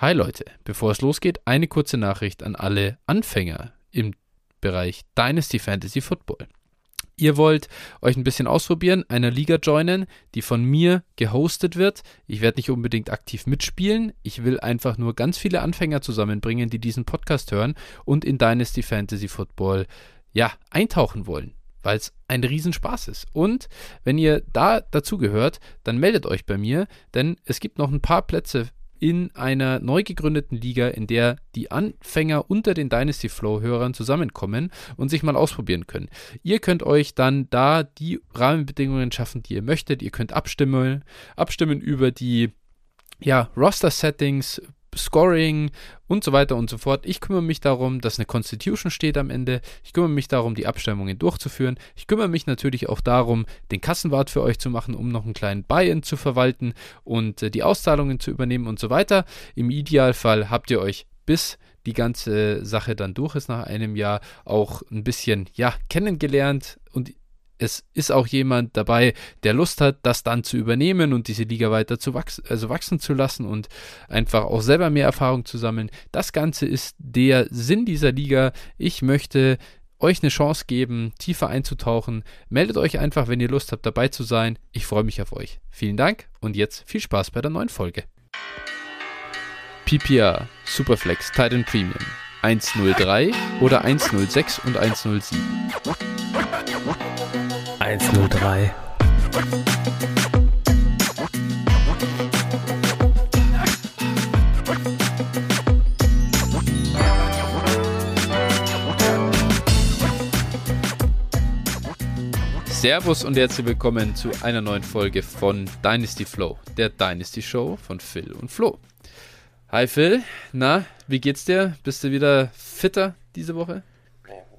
Hi Leute, bevor es losgeht, eine kurze Nachricht an alle Anfänger im Bereich Dynasty Fantasy Football. Ihr wollt euch ein bisschen ausprobieren, einer Liga joinen, die von mir gehostet wird. Ich werde nicht unbedingt aktiv mitspielen. Ich will einfach nur ganz viele Anfänger zusammenbringen, die diesen Podcast hören und in Dynasty Fantasy Football ja, eintauchen wollen, weil es ein Riesenspaß ist. Und wenn ihr da dazugehört, dann meldet euch bei mir, denn es gibt noch ein paar Plätze in einer neu gegründeten Liga, in der die Anfänger unter den Dynasty Flow-Hörern zusammenkommen und sich mal ausprobieren können. Ihr könnt euch dann da die Rahmenbedingungen schaffen, die ihr möchtet. Ihr könnt abstimmen, abstimmen über die ja, Roster-Settings, Scoring und so weiter und so fort. Ich kümmere mich darum, dass eine Constitution steht am Ende. Ich kümmere mich darum, die Abstimmungen durchzuführen. Ich kümmere mich natürlich auch darum, den Kassenwart für euch zu machen, um noch einen kleinen Buy-in zu verwalten und äh, die Auszahlungen zu übernehmen und so weiter. Im Idealfall habt ihr euch bis die ganze Sache dann durch ist nach einem Jahr auch ein bisschen ja kennengelernt und es ist auch jemand dabei, der Lust hat, das dann zu übernehmen und diese Liga weiter zu wachsen, also wachsen zu lassen und einfach auch selber mehr Erfahrung zu sammeln. Das Ganze ist der Sinn dieser Liga. Ich möchte euch eine Chance geben, tiefer einzutauchen. Meldet euch einfach, wenn ihr Lust habt, dabei zu sein. Ich freue mich auf euch. Vielen Dank und jetzt viel Spaß bei der neuen Folge. PPR, Superflex, Titan Premium. 103 oder 106 und 107. 103. Servus und herzlich willkommen zu einer neuen Folge von Dynasty Flow, der Dynasty Show von Phil und Flo. Hi Phil, na, wie geht's dir? Bist du wieder fitter diese Woche?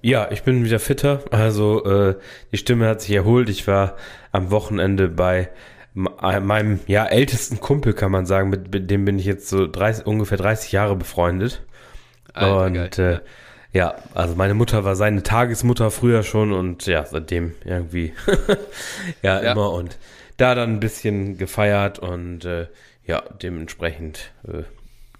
Ja, ich bin wieder fitter. Also äh, die Stimme hat sich erholt. Ich war am Wochenende bei äh, meinem ja ältesten Kumpel, kann man sagen. Mit, mit dem bin ich jetzt so 30, ungefähr 30 Jahre befreundet. Alter, und geil, äh, ja. ja, also meine Mutter war seine Tagesmutter früher schon und ja, seitdem irgendwie ja, ja, immer und da dann ein bisschen gefeiert und äh, ja, dementsprechend äh,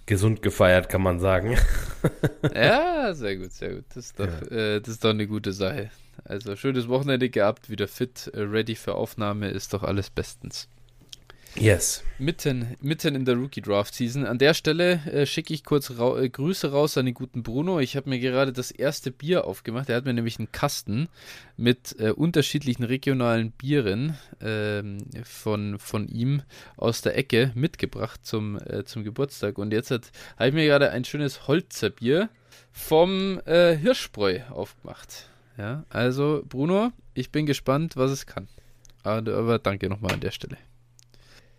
gesund gefeiert, kann man sagen. ja, sehr gut, sehr gut. Das ist, doch, ja. äh, das ist doch eine gute Sache. Also schönes Wochenende gehabt, wieder fit, äh, ready für Aufnahme, ist doch alles bestens. Yes. Mitten, mitten in der Rookie Draft Season. An der Stelle äh, schicke ich kurz ra äh, Grüße raus an den guten Bruno. Ich habe mir gerade das erste Bier aufgemacht. Er hat mir nämlich einen Kasten mit äh, unterschiedlichen regionalen Bieren ähm, von, von ihm aus der Ecke mitgebracht zum, äh, zum Geburtstag. Und jetzt habe ich mir gerade ein schönes Holzerbier vom äh, Hirschbräu aufgemacht. Ja, also Bruno, ich bin gespannt, was es kann. Aber, aber danke nochmal an der Stelle.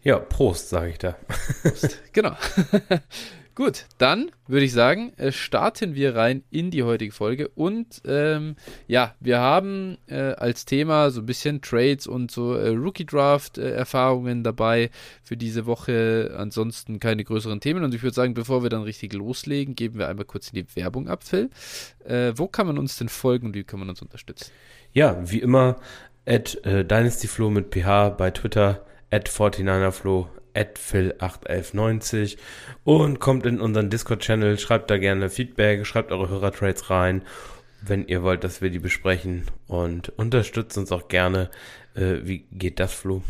Ja, Prost, sage ich da. Prost. genau. Gut, dann würde ich sagen, äh, starten wir rein in die heutige Folge. Und ähm, ja, wir haben äh, als Thema so ein bisschen Trades und so äh, Rookie Draft-Erfahrungen äh, dabei für diese Woche. Ansonsten keine größeren Themen. Und ich würde sagen, bevor wir dann richtig loslegen, geben wir einmal kurz in die Werbung ab, Phil. Äh, wo kann man uns denn folgen und wie kann man uns unterstützen? Ja, wie immer, at äh, DynastyFlow mit PH bei Twitter at 49erflo, at phil81190 und kommt in unseren Discord-Channel, schreibt da gerne Feedback, schreibt eure Hörertrades rein, wenn ihr wollt, dass wir die besprechen und unterstützt uns auch gerne. Äh, wie geht das, Flo?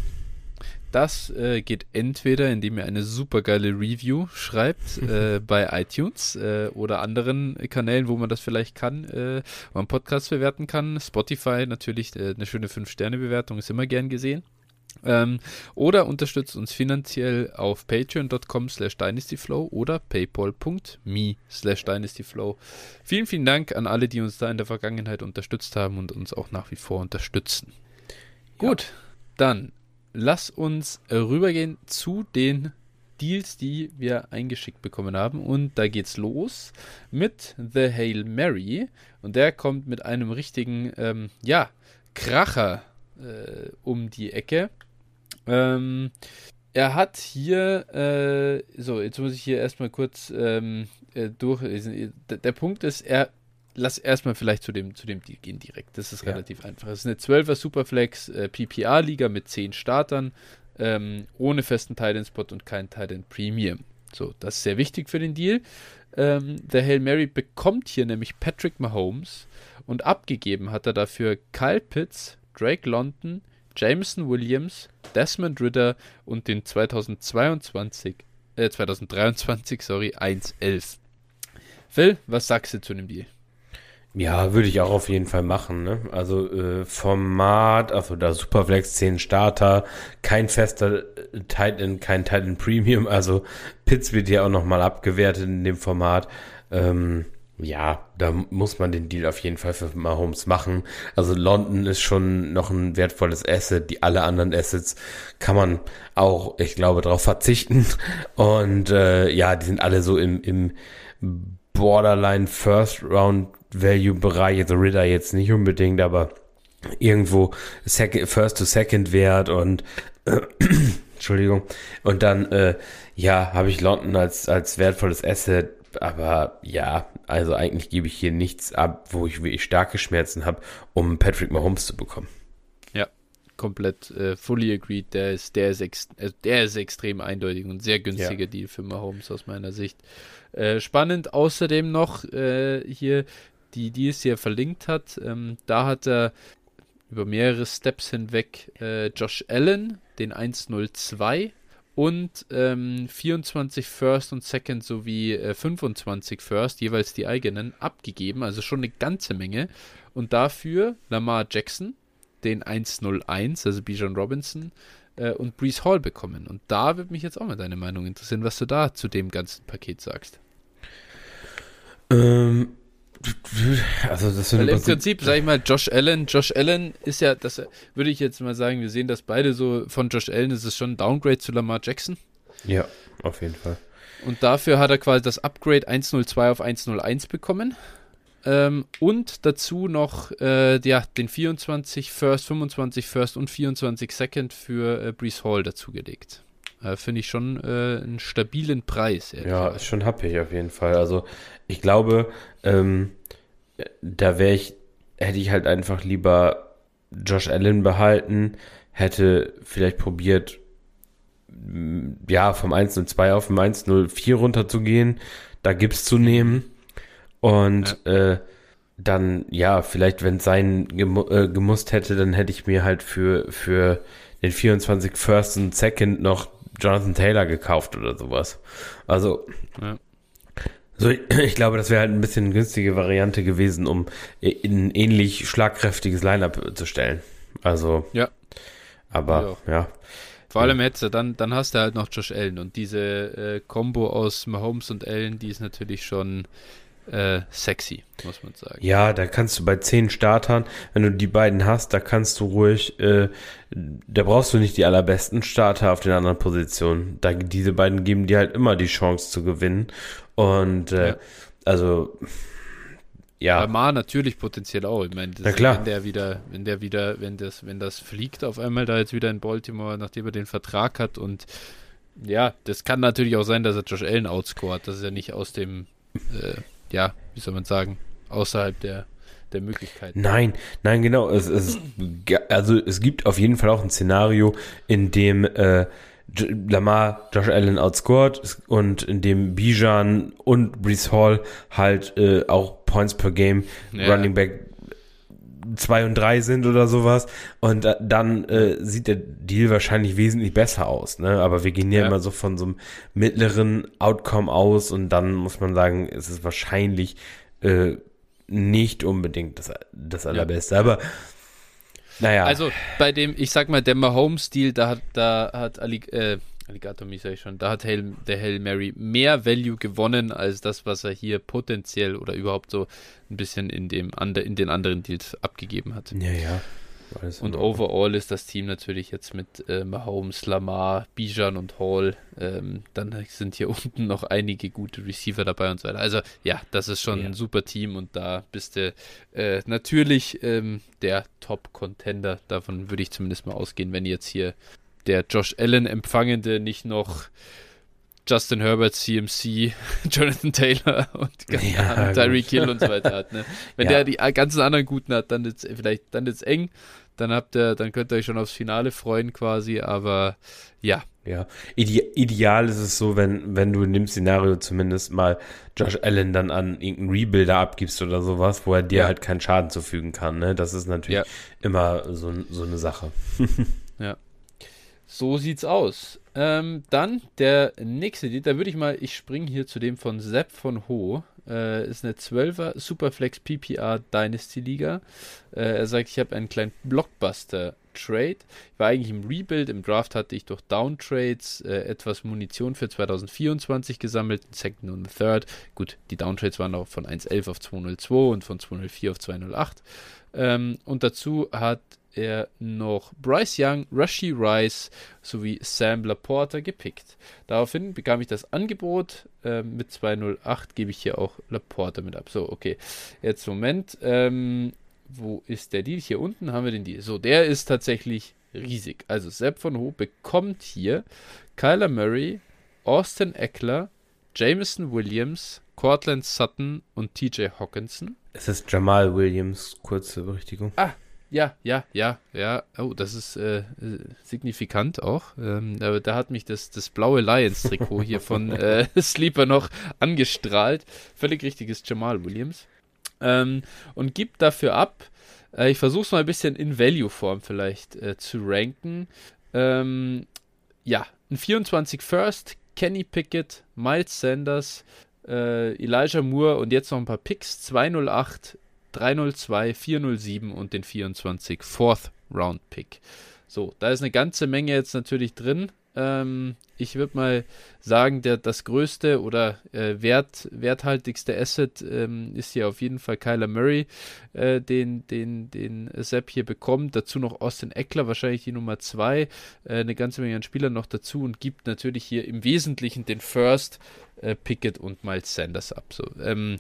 Das äh, geht entweder, indem ihr eine super geile Review schreibt äh, bei iTunes äh, oder anderen Kanälen, wo man das vielleicht kann, äh, wo man Podcasts bewerten kann. Spotify natürlich, äh, eine schöne 5-Sterne-Bewertung ist immer gern gesehen. Ähm, oder unterstützt uns finanziell auf patreon.com slash dynastyflow oder paypal.me slash dynastyflow. Vielen, vielen Dank an alle, die uns da in der Vergangenheit unterstützt haben und uns auch nach wie vor unterstützen. Ja. Gut, dann lass uns rübergehen zu den Deals, die wir eingeschickt bekommen haben. Und da geht's los mit The Hail Mary. Und der kommt mit einem richtigen, ähm, ja, Kracher äh, um die Ecke. Ähm, er hat hier, äh, so, jetzt muss ich hier erstmal kurz ähm, äh, durchlesen. Der, Punkt ist, er, lass erstmal vielleicht zu dem, zu dem Deal gehen direkt. Das ist ja. relativ einfach. Es ist eine 12er Superflex äh, PPA-Liga mit 10 Startern, ähm, ohne festen Titan-Spot und kein Titan Premium. So, das ist sehr wichtig für den Deal. Ähm, der Hail Mary bekommt hier nämlich Patrick Mahomes und abgegeben hat er dafür Kyle Pitts, Drake London, Jameson Williams, Desmond Ritter und den 2022, äh, 2023, sorry, 1-11. Phil, was sagst du zu dem Deal? Ja, würde ich auch auf jeden Fall machen. Ne? Also äh, Format, also da Superflex 10 Starter, kein fester äh, Titan, kein Titan Premium. Also Pitts wird ja auch nochmal abgewertet in dem Format. Ähm, ja, da muss man den Deal auf jeden Fall für Mahomes machen. Also London ist schon noch ein wertvolles Asset. Die alle anderen Assets kann man auch, ich glaube, darauf verzichten. Und äh, ja, die sind alle so im, im Borderline First Round Value-Bereich, also Ritter jetzt nicht unbedingt, aber irgendwo second, First to Second Wert und äh, Entschuldigung. Und dann, äh, ja, habe ich London als, als wertvolles Asset, aber ja, also eigentlich gebe ich hier nichts ab, wo ich wirklich starke Schmerzen habe, um Patrick Mahomes zu bekommen. Ja, komplett äh, fully agreed. Der ist, der ist, ex also der ist extrem eindeutig und sehr günstiger ja. Deal für Mahomes aus meiner Sicht. Äh, spannend außerdem noch äh, hier die, die es hier verlinkt hat. Ähm, da hat er über mehrere Steps hinweg äh, Josh Allen, den 102 und ähm, 24 First und Second sowie äh, 25 First, jeweils die eigenen, abgegeben. Also schon eine ganze Menge. Und dafür Lamar Jackson, den 101, also Bijan Robinson, äh, und Brees Hall bekommen. Und da würde mich jetzt auch mal deine Meinung interessieren, was du da zu dem ganzen Paket sagst. Ähm, also das sind Weil im Prinzip, sag ich mal, Josh Allen, Josh Allen ist ja, das würde ich jetzt mal sagen, wir sehen das beide so, von Josh Allen ist es schon ein Downgrade zu Lamar Jackson. Ja, auf jeden Fall. Und dafür hat er quasi das Upgrade 102 auf 101 bekommen. Ähm, und dazu noch äh, ja, den 24 First, 25 First und 24 Second für äh, Brees Hall dazugelegt. Äh, Finde ich schon äh, einen stabilen Preis. Ja, ist schon happig auf jeden Fall. Also ich glaube, ähm, da wäre ich, hätte ich halt einfach lieber Josh Allen behalten, hätte vielleicht probiert, ja, vom 1-0-2 auf dem 1-0-4 runterzugehen, da Gips zu nehmen und ja. äh, dann, ja, vielleicht, wenn es sein gemu äh, gemusst hätte, dann hätte ich mir halt für, für den 24 First und Second noch Jonathan Taylor gekauft oder sowas. Also, ja. so, ich glaube, das wäre halt ein bisschen eine günstige Variante gewesen, um ein ähnlich schlagkräftiges Lineup zu stellen. Also, ja. Aber, ja. Vor allem du dann, dann hast du halt noch Josh Allen und diese äh, Combo aus Mahomes und Allen, die ist natürlich schon äh, sexy, muss man sagen. Ja, da kannst du bei zehn Startern, wenn du die beiden hast, da kannst du ruhig, äh, da brauchst du nicht die allerbesten Starter auf den anderen Positionen. Da, diese beiden geben dir halt immer die Chance zu gewinnen. Und äh, ja. also ja. Lamar natürlich potenziell auch. Ich meine, Na klar. wenn der wieder, wenn der wieder, wenn das, wenn das fliegt auf einmal da jetzt wieder in Baltimore, nachdem er den Vertrag hat und ja, das kann natürlich auch sein, dass er Josh Allen outscored. Das ist ja nicht aus dem äh, ja, wie soll man sagen, außerhalb der, der Möglichkeiten. Nein, nein, genau. Es, es, also es gibt auf jeden Fall auch ein Szenario, in dem äh, Lamar Josh Allen outscored und in dem Bijan und Brees Hall halt äh, auch Points per Game ja. Running Back 2 und 3 sind oder sowas. Und dann äh, sieht der Deal wahrscheinlich wesentlich besser aus. Ne? Aber wir gehen ja, ja, immer so von so einem mittleren Outcome aus und dann muss man sagen, es ist wahrscheinlich äh, nicht unbedingt das, das Allerbeste. Ja. Aber naja. Also bei dem, ich sag mal, der Mahomes-Deal, da hat, da hat Ali, äh, Alligator Mi sag ich schon, da hat Hail, der Hail Mary mehr Value gewonnen als das, was er hier potenziell oder überhaupt so ein bisschen in, dem, in den anderen Deals abgegeben hat. Ja, ja. und overall ist das Team natürlich jetzt mit äh, Mahomes, Lamar, Bijan und Hall. Ähm, dann sind hier unten noch einige gute Receiver dabei und so weiter. Also ja, das ist schon ja. ein super Team und da bist du äh, natürlich ähm, der Top-Contender. Davon würde ich zumindest mal ausgehen, wenn jetzt hier der Josh Allen empfangende nicht noch Justin Herbert, CMC, Jonathan Taylor und ja, Tyreek Hill und so weiter hat. Ne? Wenn ja. der die ganzen anderen guten hat, dann ist vielleicht dann ist eng. Dann habt ihr, dann könnt ihr euch schon aufs Finale freuen quasi. Aber ja, ja. Ide ideal ist es so, wenn, wenn du in dem Szenario zumindest mal Josh Allen dann an irgendeinen Rebuilder abgibst oder sowas, wo er dir ja. halt keinen Schaden zufügen kann. Ne? Das ist natürlich ja. immer so, so eine Sache. So sieht's aus. Ähm, dann der nächste, da würde ich mal, ich springe hier zu dem von Sepp von Ho. Äh, ist eine 12er Superflex PPR Dynasty Liga. Äh, er sagt, ich habe einen kleinen Blockbuster Trade. Ich war eigentlich im Rebuild. Im Draft hatte ich durch Downtrades äh, etwas Munition für 2024 gesammelt, Second und Third. Gut, die Downtrades waren auch von 1.11 auf 2.02 und von 2.04 auf 2.08. Ähm, und dazu hat er noch Bryce Young, Rushy Rice sowie Sam Laporta gepickt. Daraufhin bekam ich das Angebot. Äh, mit 208 gebe ich hier auch Laporta mit ab. So, okay. Jetzt Moment. Ähm, wo ist der Deal? Hier unten haben wir den Deal. So, der ist tatsächlich riesig. Also Sepp von Ho bekommt hier Kyler Murray, Austin Eckler, Jameson Williams, Cortland Sutton und TJ Hawkinson. Es ist Jamal Williams, kurze Berichtigung. Ah, ja, ja, ja, ja. Oh, das ist äh, signifikant auch. Ähm, da, da, hat mich das, das blaue Lions-Trikot hier von äh, Sleeper noch angestrahlt. Völlig richtiges Jamal Williams. Ähm, und gibt dafür ab, äh, ich versuche es mal ein bisschen in Value-Form vielleicht äh, zu ranken. Ähm, ja, ein 24 First, Kenny Pickett, Miles Sanders, äh, Elijah Moore und jetzt noch ein paar Picks. 208, 302, 407 und den 24 Fourth Round Pick. So, da ist eine ganze Menge jetzt natürlich drin. Ähm, ich würde mal sagen, der, das größte oder äh, wert, werthaltigste Asset ähm, ist hier auf jeden Fall Kyler Murray, äh, den, den, den Sepp hier bekommt. Dazu noch Austin Eckler, wahrscheinlich die Nummer 2. Äh, eine ganze Menge an Spielern noch dazu und gibt natürlich hier im Wesentlichen den First, äh, Pickett und Miles Sanders ab. So, ähm,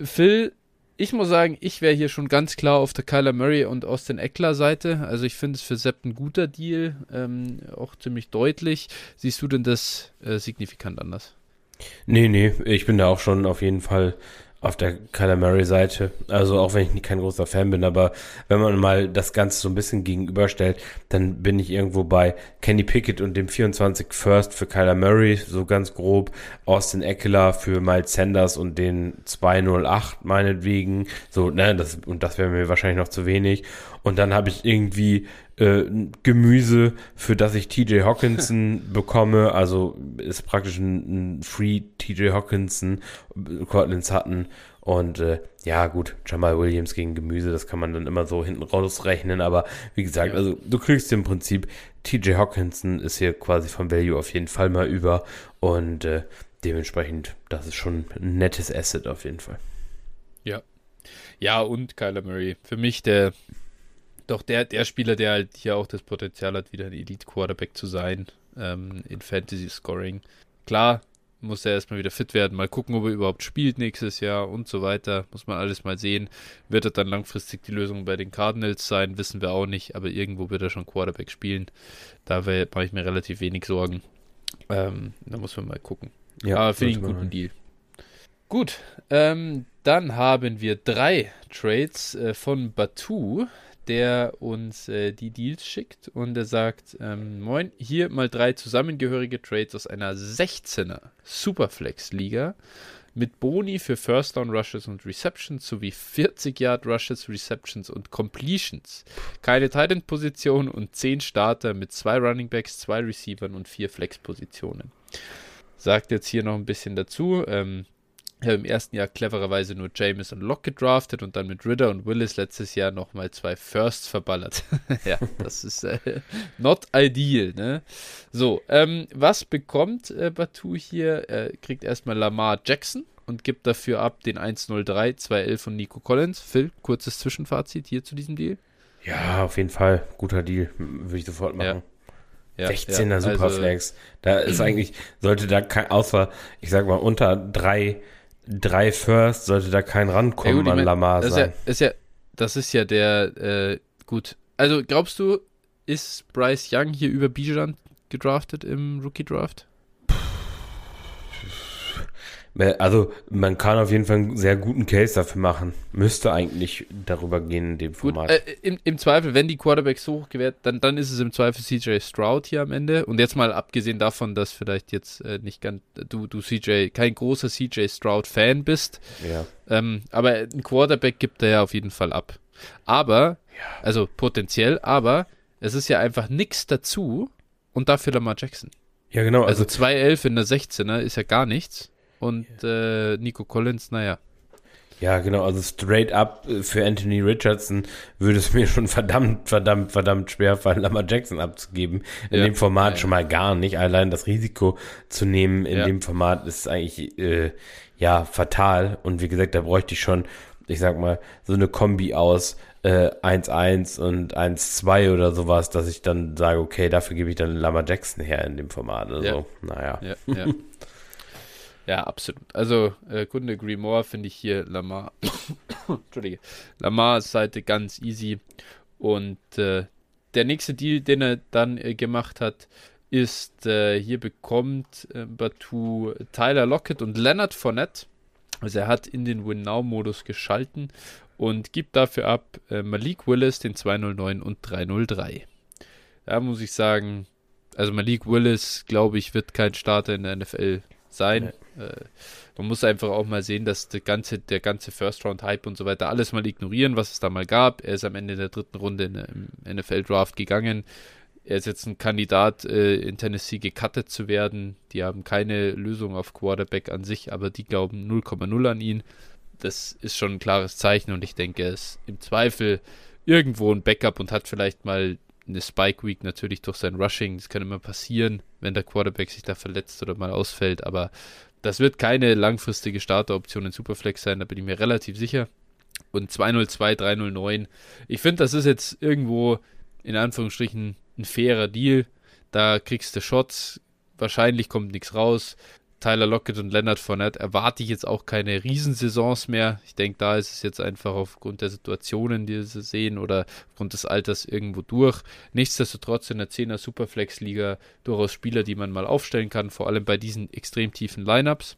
Phil ich muss sagen, ich wäre hier schon ganz klar auf der Kyler Murray und Austin Eckler Seite. Also ich finde es für Sepp ein guter Deal, ähm, auch ziemlich deutlich. Siehst du denn das äh, signifikant anders? Nee, nee, ich bin da auch schon auf jeden Fall auf der Kyler Murray Seite. Also auch wenn ich kein großer Fan bin, aber wenn man mal das Ganze so ein bisschen gegenüberstellt, dann bin ich irgendwo bei Kenny Pickett und dem 24 First für Kyler Murray, so ganz grob, Austin Eckler für Miles Sanders und den 208 meinetwegen. So, ne, das, und das wäre mir wahrscheinlich noch zu wenig. Und dann habe ich irgendwie äh, Gemüse, für das ich TJ Hawkinson bekomme. Also ist praktisch ein, ein Free TJ Hawkinson, Cortland Sutton und äh, ja, gut, Jamal Williams gegen Gemüse, das kann man dann immer so hinten rausrechnen. Aber wie gesagt, ja. also du kriegst im Prinzip, TJ Hawkinson ist hier quasi vom Value auf jeden Fall mal über. Und äh, dementsprechend, das ist schon ein nettes Asset auf jeden Fall. Ja. Ja, und Kyler Murray. Für mich der doch der, der Spieler, der halt hier auch das Potenzial hat, wieder ein Elite-Quarterback zu sein ähm, in Fantasy-Scoring. Klar, muss er erstmal wieder fit werden, mal gucken, ob er überhaupt spielt nächstes Jahr und so weiter. Muss man alles mal sehen. Wird er dann langfristig die Lösung bei den Cardinals sein, wissen wir auch nicht, aber irgendwo wird er schon Quarterback spielen. Da mache ich mir relativ wenig Sorgen. Ähm, da muss man mal gucken. Ja, aber finde ich einen guten Deal. Gut, ähm, dann haben wir drei Trades äh, von Batu der uns äh, die Deals schickt und er sagt, ähm, moin, hier mal drei zusammengehörige Trades aus einer 16er Superflex-Liga mit Boni für First Down Rushes und Receptions sowie 40 Yard Rushes, Receptions und Completions. Keine Titan-Position und 10 Starter mit zwei Running Backs, zwei Receivern und vier Flex-Positionen. Sagt jetzt hier noch ein bisschen dazu. Ähm, ich habe im ersten Jahr clevererweise nur James und Locke gedraftet und dann mit Ritter und Willis letztes Jahr nochmal zwei Firsts verballert. ja, das ist äh, not ideal, ne? So, ähm, was bekommt äh, Batu hier? Er kriegt erstmal Lamar Jackson und gibt dafür ab den 103, 211 von Nico Collins. Phil, kurzes Zwischenfazit hier zu diesem Deal. Ja, auf jeden Fall. Guter Deal. Würde ich sofort machen. Ja. 16er ja, Superflex. Also, da ist eigentlich, sollte da kein, außer, ich sag mal, unter drei drei First sollte da kein rankommen ja, gut, an mein, Lamar das sein. Ist ja, ist ja, das ist ja der, äh, gut. Also glaubst du, ist Bryce Young hier über Bijan gedraftet im Rookie-Draft? Also man kann auf jeden Fall einen sehr guten Case dafür machen. Müsste eigentlich darüber gehen in dem Format. Gut, äh, im, im, Zweifel, wenn die Quarterbacks so hoch gewährt, dann, dann ist es im Zweifel CJ Stroud hier am Ende. Und jetzt mal abgesehen davon, dass vielleicht jetzt äh, nicht ganz, du, du CJ, kein großer CJ Stroud-Fan bist. Ja. Ähm, aber ein Quarterback gibt er ja auf jeden Fall ab. Aber, ja. also potenziell, aber es ist ja einfach nichts dazu und dafür Lamar Jackson. Ja, genau. Also, also 2-11 in der 16er ist ja gar nichts. Und äh, Nico Collins, naja. Ja, genau, also straight up äh, für Anthony Richardson würde es mir schon verdammt, verdammt, verdammt schwer fallen, Lamar Jackson abzugeben. In ja. dem Format ja, schon mal gar nicht. Allein das Risiko zu nehmen in dem Format ist eigentlich äh, ja fatal. Und wie gesagt, da bräuchte ich schon, ich sag mal, so eine Kombi aus 1-1 äh, und 1-2 oder sowas, dass ich dann sage, okay, dafür gebe ich dann Lama Jackson her in dem Format. Also, ja. naja. Ja, ja. ja, absolut. Also, äh, Kunde agree more finde ich hier Lamar. Entschuldige. Lamars Seite ganz easy. Und äh, der nächste Deal, den er dann äh, gemacht hat, ist, äh, hier bekommt äh, Batu Tyler Lockett und Leonard Fournette. Also er hat in den Win-Now-Modus geschalten und gibt dafür ab äh, Malik Willis den 209 und 303. Da muss ich sagen, also Malik Willis, glaube ich, wird kein Starter in der NFL sein. Nee. Äh, man muss einfach auch mal sehen, dass der ganze, der ganze First-Round-Hype und so weiter alles mal ignorieren, was es da mal gab. Er ist am Ende der dritten Runde in, im NFL-Draft gegangen. Er ist jetzt ein Kandidat, äh, in Tennessee gecuttet zu werden. Die haben keine Lösung auf Quarterback an sich, aber die glauben 0,0 an ihn das ist schon ein klares Zeichen und ich denke, er ist im Zweifel irgendwo ein Backup und hat vielleicht mal eine Spike Week natürlich durch sein Rushing. Das kann immer passieren, wenn der Quarterback sich da verletzt oder mal ausfällt, aber das wird keine langfristige Starteroption in Superflex sein, da bin ich mir relativ sicher. Und 202, 309. Ich finde, das ist jetzt irgendwo in Anführungsstrichen ein fairer Deal. Da kriegst du Shots, wahrscheinlich kommt nichts raus. Tyler Lockett und Leonard Fournette erwarte ich jetzt auch keine Riesensaisons mehr. Ich denke, da ist es jetzt einfach aufgrund der Situationen, die sie sehen oder aufgrund des Alters irgendwo durch. Nichtsdestotrotz in der 10er Superflex-Liga durchaus Spieler, die man mal aufstellen kann, vor allem bei diesen extrem tiefen Lineups.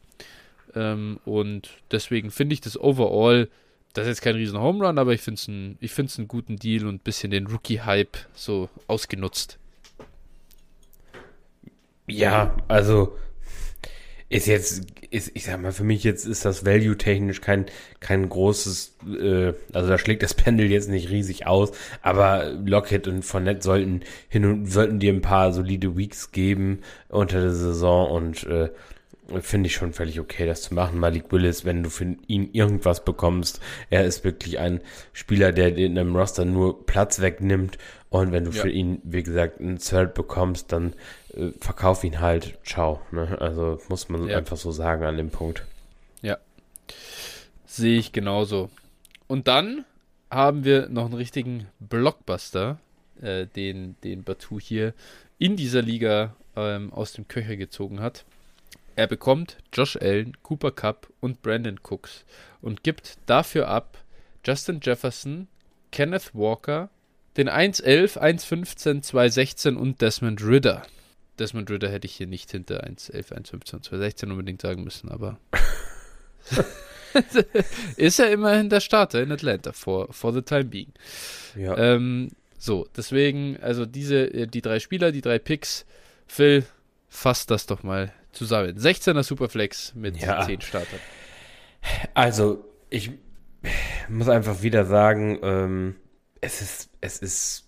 Ähm, und deswegen finde ich das overall, das ist jetzt kein riesen Home Run, aber ich finde es ein, einen guten Deal und ein bisschen den Rookie-Hype so ausgenutzt. Ja, also ist jetzt, ist, ich sag mal, für mich jetzt ist das value-technisch kein, kein großes, äh, also da schlägt das Pendel jetzt nicht riesig aus, aber Lockheed und Fournette sollten hin und sollten dir ein paar solide Weeks geben unter der Saison und äh, finde ich schon völlig okay, das zu machen. Malik Willis, wenn du für ihn irgendwas bekommst, er ist wirklich ein Spieler, der in einem Roster nur Platz wegnimmt und wenn du ja. für ihn, wie gesagt, einen Third bekommst, dann verkauf ihn halt, ciao. Ne? Also muss man ja. einfach so sagen an dem Punkt. Ja. Sehe ich genauso. Und dann haben wir noch einen richtigen Blockbuster, äh, den, den Batu hier in dieser Liga ähm, aus dem Köcher gezogen hat. Er bekommt Josh Allen, Cooper Cup und Brandon Cooks und gibt dafür ab Justin Jefferson, Kenneth Walker, den 1.11, 1.15, 2.16 und Desmond Ritter. Desmond Ritter hätte ich hier nicht hinter 1.11, 1.15, 2.16 unbedingt sagen müssen, aber ist er immerhin der Starter in Atlanta for, for the time being. Ja. Ähm, so, deswegen, also diese, äh, die drei Spieler, die drei Picks, Phil, fasst das doch mal zusammen. 16er Superflex mit ja. 10 Startern. Also, ich muss einfach wieder sagen, ähm, es ist, es ist,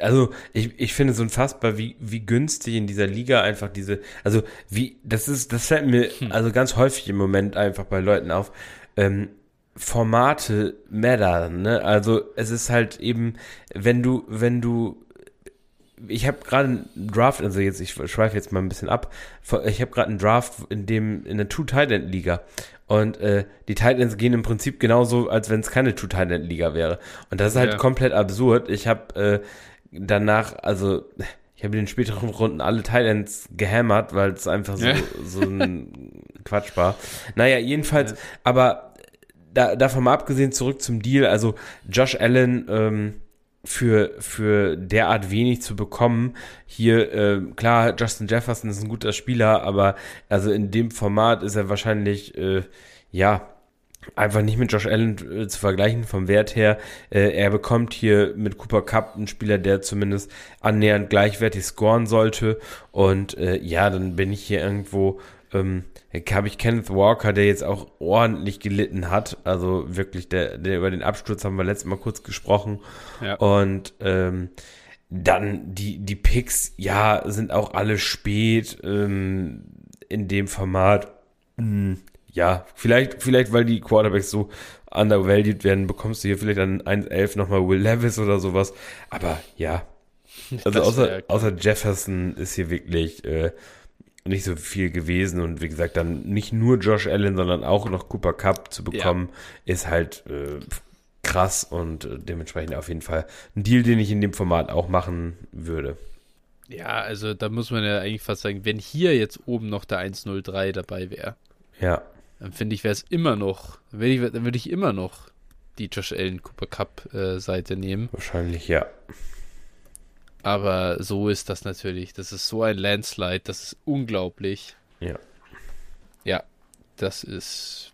also ich, ich finde es unfassbar, wie, wie günstig in dieser Liga einfach diese, also wie, das ist, das fällt mir hm. also ganz häufig im Moment einfach bei Leuten auf. Ähm, Formate matter, ne? Also es ist halt eben, wenn du, wenn du ich habe gerade einen Draft, also jetzt, ich schweife jetzt mal ein bisschen ab. Ich habe gerade einen Draft in dem, in der Two-Tight-End-Liga. Und äh, die Titans gehen im Prinzip genauso, als wenn es keine Two-Tight-End-Liga wäre. Und das ist halt ja. komplett absurd. Ich habe äh, danach, also ich habe in den späteren Runden alle Titans gehämmert, weil es einfach so, ja. so ein Quatsch war. Naja, jedenfalls, ja. aber da, davon mal abgesehen, zurück zum Deal. Also Josh Allen, ähm, für, für derart wenig zu bekommen. Hier, äh, klar, Justin Jefferson ist ein guter Spieler, aber also in dem Format ist er wahrscheinlich, äh, ja, einfach nicht mit Josh Allen äh, zu vergleichen vom Wert her. Äh, er bekommt hier mit Cooper Cup einen Spieler, der zumindest annähernd gleichwertig scoren sollte. Und äh, ja, dann bin ich hier irgendwo, ähm, habe ich Kenneth Walker, der jetzt auch ordentlich gelitten hat. Also wirklich, der, der über den Absturz haben wir letztes Mal kurz gesprochen. Ja. Und ähm, dann die, die Picks, ja, sind auch alle spät ähm, in dem Format. Hm, ja, vielleicht, vielleicht, weil die Quarterbacks so undervalued werden, bekommst du hier vielleicht an 1.11 nochmal Will Levis oder sowas. Aber ja. Also außer, außer Jefferson ist hier wirklich äh, nicht so viel gewesen und wie gesagt, dann nicht nur Josh Allen, sondern auch noch Cooper Cup zu bekommen, ja. ist halt äh, krass und äh, dementsprechend auf jeden Fall ein Deal, den ich in dem Format auch machen würde. Ja, also da muss man ja eigentlich fast sagen, wenn hier jetzt oben noch der 103 dabei wäre. Ja dann finde ich, wäre es immer noch, dann würde ich, immer noch die Josh Allen Cooper Cup äh, Seite nehmen. Wahrscheinlich, ja. Aber so ist das natürlich. Das ist so ein Landslide, das ist unglaublich. Ja. Ja, das ist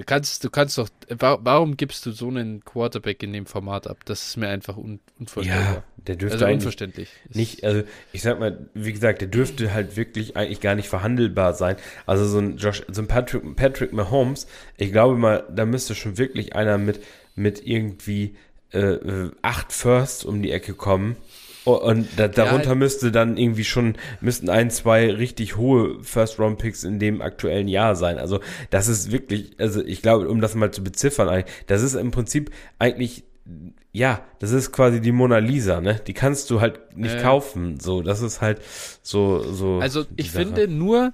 Du kannst, du kannst doch, warum gibst du so einen Quarterback in dem Format ab? Das ist mir einfach un, unvorstellbar. Ja, der dürfte also unverständlich. Nicht, also ich sag mal, wie gesagt, der dürfte halt wirklich eigentlich gar nicht verhandelbar sein. Also so ein Josh, so ein Patrick, Patrick Mahomes, ich glaube mal, da müsste schon wirklich einer mit, mit irgendwie äh, äh acht Firsts um die Ecke kommen und da, darunter ja, müsste dann irgendwie schon, müssten ein, zwei richtig hohe First-Round-Picks in dem aktuellen Jahr sein. Also das ist wirklich, also ich glaube, um das mal zu beziffern, das ist im Prinzip eigentlich, ja, das ist quasi die Mona Lisa, ne? Die kannst du halt nicht äh, kaufen. So, das ist halt so, so. Also ich finde nur,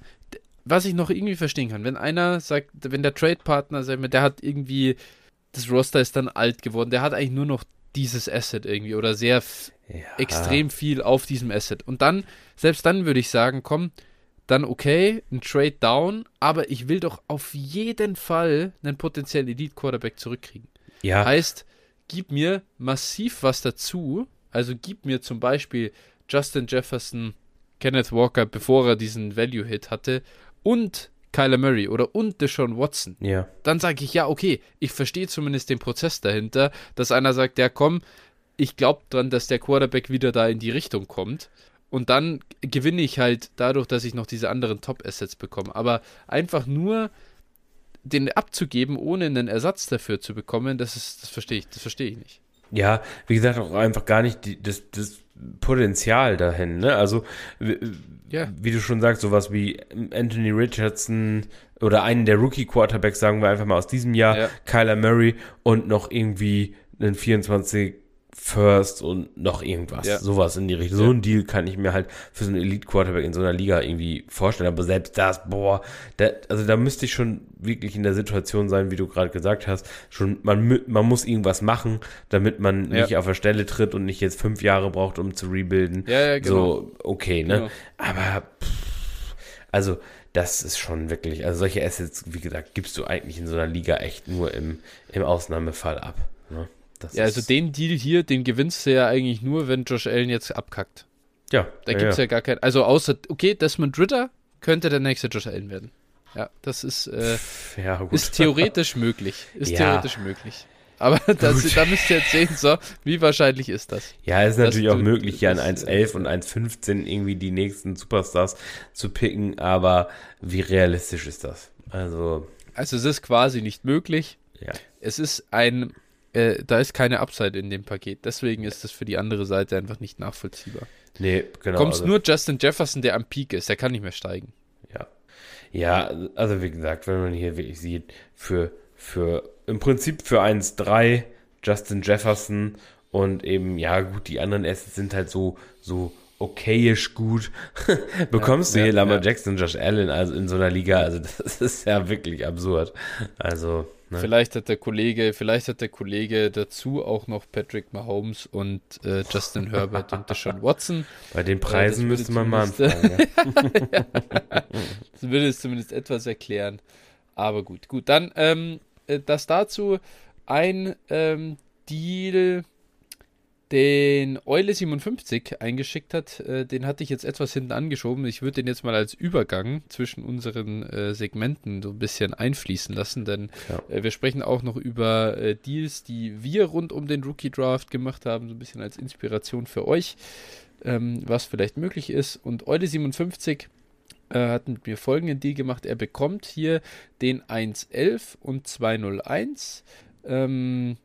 was ich noch irgendwie verstehen kann, wenn einer sagt, wenn der Trade-Partner, der hat irgendwie, das Roster ist dann alt geworden, der hat eigentlich nur noch dieses Asset irgendwie oder sehr ja. extrem viel auf diesem Asset. Und dann, selbst dann würde ich sagen, komm, dann okay, ein Trade down, aber ich will doch auf jeden Fall einen potenziellen Elite Quarterback zurückkriegen. Ja. Heißt, gib mir massiv was dazu. Also gib mir zum Beispiel Justin Jefferson, Kenneth Walker, bevor er diesen Value-Hit hatte und Kyler Murray oder und Deshaun Watson, ja. dann sage ich, ja, okay, ich verstehe zumindest den Prozess dahinter, dass einer sagt, ja, komm, ich glaube dran, dass der Quarterback wieder da in die Richtung kommt. Und dann gewinne ich halt dadurch, dass ich noch diese anderen Top-Assets bekomme. Aber einfach nur den abzugeben, ohne einen Ersatz dafür zu bekommen, das ist, das verstehe ich, das verstehe ich nicht. Ja, wie gesagt, auch einfach gar nicht die, das, das Potenzial dahin, ne? Also, ja. wie du schon sagst, sowas wie Anthony Richardson oder einen der Rookie-Quarterbacks, sagen wir einfach mal aus diesem Jahr, ja. Kyler Murray und noch irgendwie einen 24 First und noch irgendwas. Ja. Sowas in die Richtung. So ein Deal kann ich mir halt für so einen Elite-Quarterback in so einer Liga irgendwie vorstellen. Aber selbst das, boah, da, also da müsste ich schon wirklich in der Situation sein, wie du gerade gesagt hast. Schon, man, man muss irgendwas machen, damit man ja. nicht auf der Stelle tritt und nicht jetzt fünf Jahre braucht, um zu rebuilden. Ja, ja, genau. So, okay, ne? Genau. Aber, pff, also, das ist schon wirklich, also solche Assets, wie gesagt, gibst du eigentlich in so einer Liga echt nur im, im Ausnahmefall ab. Ne? Das ja, also den Deal hier, den gewinnst du ja eigentlich nur, wenn Josh Allen jetzt abkackt. Ja. Da ja, gibt es ja. ja. gar keinen. Also außer, okay, Desmond Ritter könnte der nächste Josh Allen werden. Ja, das ist, äh, ja, ist theoretisch möglich. Ist theoretisch möglich. Aber das, da müsst ihr jetzt sehen, so, wie wahrscheinlich ist das? Ja, ist natürlich auch möglich, hier an 1.11 und 1.15 irgendwie die nächsten Superstars zu picken, aber wie realistisch ist das? Also. Also es ist quasi nicht möglich. Ja. Es ist ein äh, da ist keine Upside in dem Paket. Deswegen ist das für die andere Seite einfach nicht nachvollziehbar. Nee, genau. Kommt also, nur Justin Jefferson, der am Peak ist, der kann nicht mehr steigen. Ja. Ja, also wie gesagt, wenn man hier wirklich sieht, für, für im Prinzip für 1-3 Justin Jefferson und eben, ja, gut, die anderen Assets sind halt so, so okayisch gut. Bekommst ja, du hier ja, Lamar ja. Jackson, Josh Allen also in so einer Liga, also das ist ja wirklich absurd. Also Ne? Vielleicht hat der Kollege, vielleicht hat der Kollege dazu auch noch Patrick Mahomes und äh, Justin Herbert und Deshaun Watson. Bei den Preisen äh, müsste man mal anfangen. das würde es zumindest etwas erklären. Aber gut, gut. Dann ähm, äh, das dazu ein ähm, Deal, den Eule 57 eingeschickt hat, äh, den hatte ich jetzt etwas hinten angeschoben. Ich würde den jetzt mal als Übergang zwischen unseren äh, Segmenten so ein bisschen einfließen lassen, denn ja. äh, wir sprechen auch noch über äh, Deals, die wir rund um den Rookie Draft gemacht haben, so ein bisschen als Inspiration für euch, ähm, was vielleicht möglich ist. Und Eule 57 äh, hat mit mir folgenden Deal gemacht. Er bekommt hier den 111 und 201. Ähm,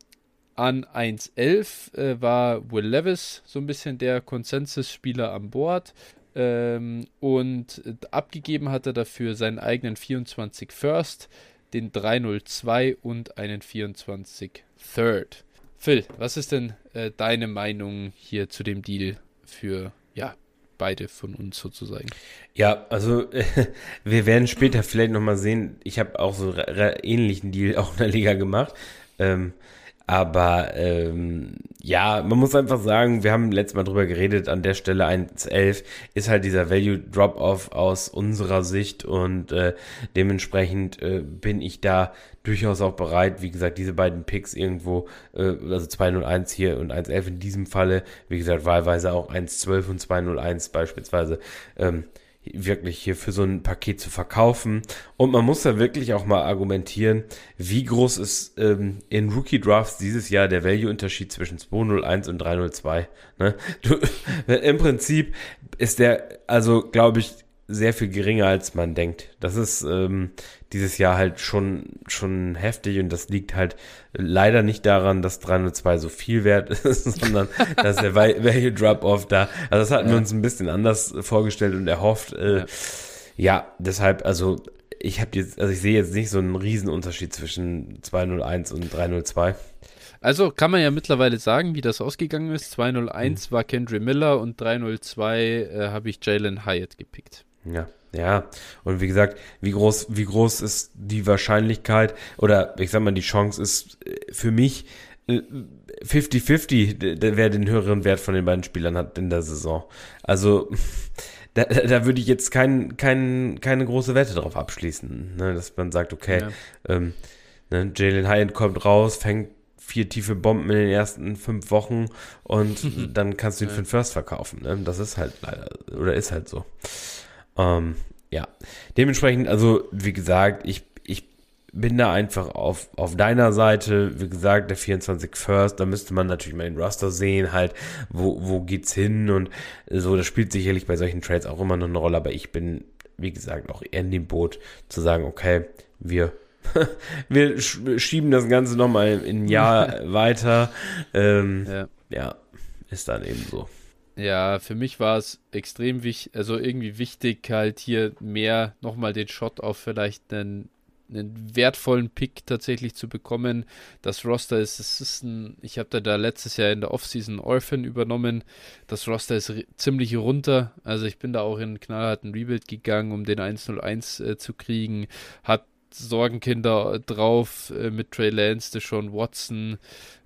an 1.11 äh, war Will Levis so ein bisschen der Konsensusspieler an Bord. Ähm, und abgegeben hat er dafür seinen eigenen 24 First, den 302 und einen 24 Third. Phil, was ist denn äh, deine Meinung hier zu dem Deal für ja, beide von uns sozusagen? Ja, also äh, wir werden später vielleicht nochmal sehen. Ich habe auch so einen ähnlichen Deal auch in der Liga gemacht. Ähm, aber ähm, ja, man muss einfach sagen, wir haben letztes Mal drüber geredet, an der Stelle 1.11 ist halt dieser Value Drop-Off aus unserer Sicht und äh, dementsprechend äh, bin ich da durchaus auch bereit, wie gesagt, diese beiden Picks irgendwo, äh, also 201 hier und 1.11 in diesem Falle, wie gesagt, wahlweise auch 1.12 und 201 beispielsweise, ähm, wirklich hier für so ein Paket zu verkaufen. Und man muss da wirklich auch mal argumentieren, wie groß ist ähm, in Rookie Drafts dieses Jahr der Value-Unterschied zwischen 201 und 302. Ne? Du, Im Prinzip ist der, also glaube ich, sehr viel geringer, als man denkt. Das ist ähm, dieses Jahr halt schon, schon heftig und das liegt halt leider nicht daran, dass 302 so viel wert ist, sondern dass der Value Drop-Off da, also das hatten ja. wir uns ein bisschen anders vorgestellt und erhofft. Äh, ja. ja, deshalb, also ich habe jetzt, also ich sehe jetzt nicht so einen Riesenunterschied zwischen 201 und 302. Also kann man ja mittlerweile sagen, wie das ausgegangen ist. 201 hm. war Kendry Miller und 302 äh, habe ich Jalen Hyatt gepickt. Ja, ja. Und wie gesagt, wie groß, wie groß ist die Wahrscheinlichkeit oder ich sag mal, die Chance ist äh, für mich 50-50, äh, wer den höheren Wert von den beiden Spielern hat in der Saison. Also da, da würde ich jetzt kein, kein, keine große Wette drauf abschließen, ne? dass man sagt, okay, ja. ähm, ne, Jalen Hyatt kommt raus, fängt vier tiefe Bomben in den ersten fünf Wochen und dann kannst du ihn für den First verkaufen. Ne? Das ist halt leider, oder ist halt so. Ähm, ja, dementsprechend, also wie gesagt, ich, ich bin da einfach auf, auf deiner Seite. Wie gesagt, der 24 First, da müsste man natürlich mal den Roster sehen, halt, wo, wo geht's hin und so. Das spielt sicherlich bei solchen Trades auch immer noch eine Rolle, aber ich bin, wie gesagt, auch eher in dem Boot zu sagen, okay, wir wir schieben das Ganze nochmal in ein Jahr weiter. Ähm, ja. ja, ist dann eben so. Ja, für mich war es extrem wichtig, also irgendwie wichtig, halt hier mehr nochmal den Shot auf vielleicht einen, einen wertvollen Pick tatsächlich zu bekommen. Das Roster ist, es ist ein, ich habe da, da letztes Jahr in der Offseason Orphan übernommen. Das Roster ist ziemlich runter. Also ich bin da auch in knallharten Rebuild gegangen, um den 101 äh, zu kriegen. Hat Sorgenkinder drauf äh, mit Trey Lance, Deshaun Watson,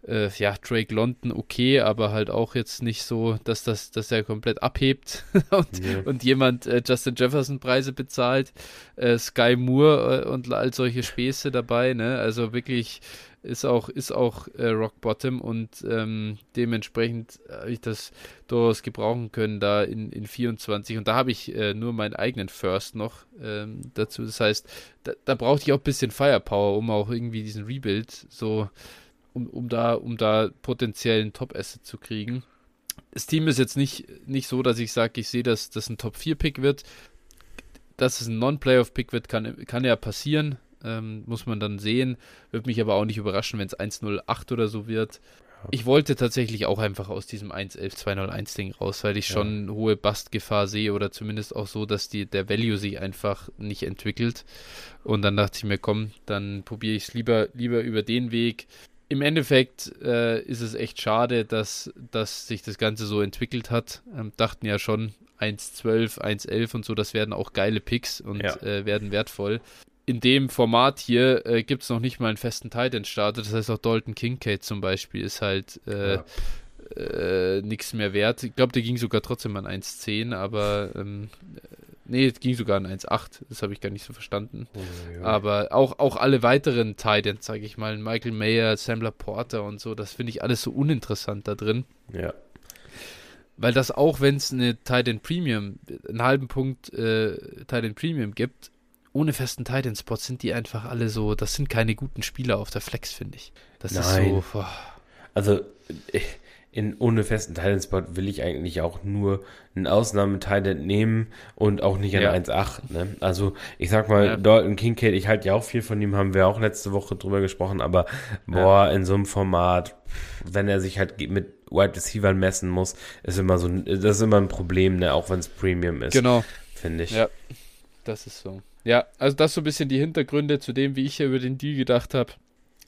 äh, ja, Drake London okay, aber halt auch jetzt nicht so, dass das, dass er komplett abhebt und, yeah. und jemand äh, Justin Jefferson Preise bezahlt, äh, Sky Moore äh, und all solche Späße dabei, ne? Also wirklich ist auch, ist auch äh, Rock Bottom und ähm, dementsprechend habe ich das durchaus gebrauchen können da in, in 24 und da habe ich äh, nur meinen eigenen First noch ähm, dazu. Das heißt, da, da brauchte ich auch ein bisschen Firepower, um auch irgendwie diesen Rebuild so um, um da, um da potenziellen Top-Asset zu kriegen. Das Team ist jetzt nicht, nicht so, dass ich sage, ich sehe, dass das ein Top-4-Pick wird. Dass es ein Non-Playoff-Pick wird, kann, kann ja passieren. Ähm, muss man dann sehen. Würde mich aber auch nicht überraschen, wenn es 1-0-8 oder so wird. Ich wollte tatsächlich auch einfach aus diesem 1-11-201-Ding raus, weil ich ja. schon hohe Bastgefahr sehe oder zumindest auch so, dass die, der Value sich einfach nicht entwickelt. Und dann dachte ich mir, komm, dann probiere ich es lieber, lieber über den Weg im Endeffekt äh, ist es echt schade, dass, dass sich das Ganze so entwickelt hat. Ähm, dachten ja schon 1.12, 1.11 und so, das werden auch geile Picks und ja. äh, werden wertvoll. In dem Format hier äh, gibt es noch nicht mal einen festen Titan-Starter. Das heißt auch Dalton Kincaid zum Beispiel ist halt äh, ja. Äh, nichts mehr wert. Ich glaube, der ging sogar trotzdem an 1.10, aber ähm, Nee, es ging sogar in 1,8. Das habe ich gar nicht so verstanden. Aber auch, auch alle weiteren Titans, sage ich mal, Michael Mayer, Sam Porter und so, das finde ich alles so uninteressant da drin. Ja. Weil das auch, wenn es eine Titan Premium, einen halben Punkt äh, Titan Premium gibt, ohne festen Titan Spot sind die einfach alle so, das sind keine guten Spieler auf der Flex, finde ich. Das Nein. ist so. Boah. Also in ohne festen Titan-Spot will ich eigentlich auch nur einen Ausnahmetitan nehmen und auch nicht an Ja. 1,8. Ne? Also ich sag mal, Ja. Dalton Kincaid, ich halte ja auch viel von ihm, haben wir auch letzte Woche drüber gesprochen, aber boah, in so einem Format, wenn er sich halt mit Wide Receivers messen muss, ist immer so ein, das ist immer ein Problem, ne? auch wenn es Premium ist, Genau. finde ich. Ja, das ist so. Ja, also das so ein bisschen die Hintergründe zu dem, wie ich hier über den Deal gedacht habe.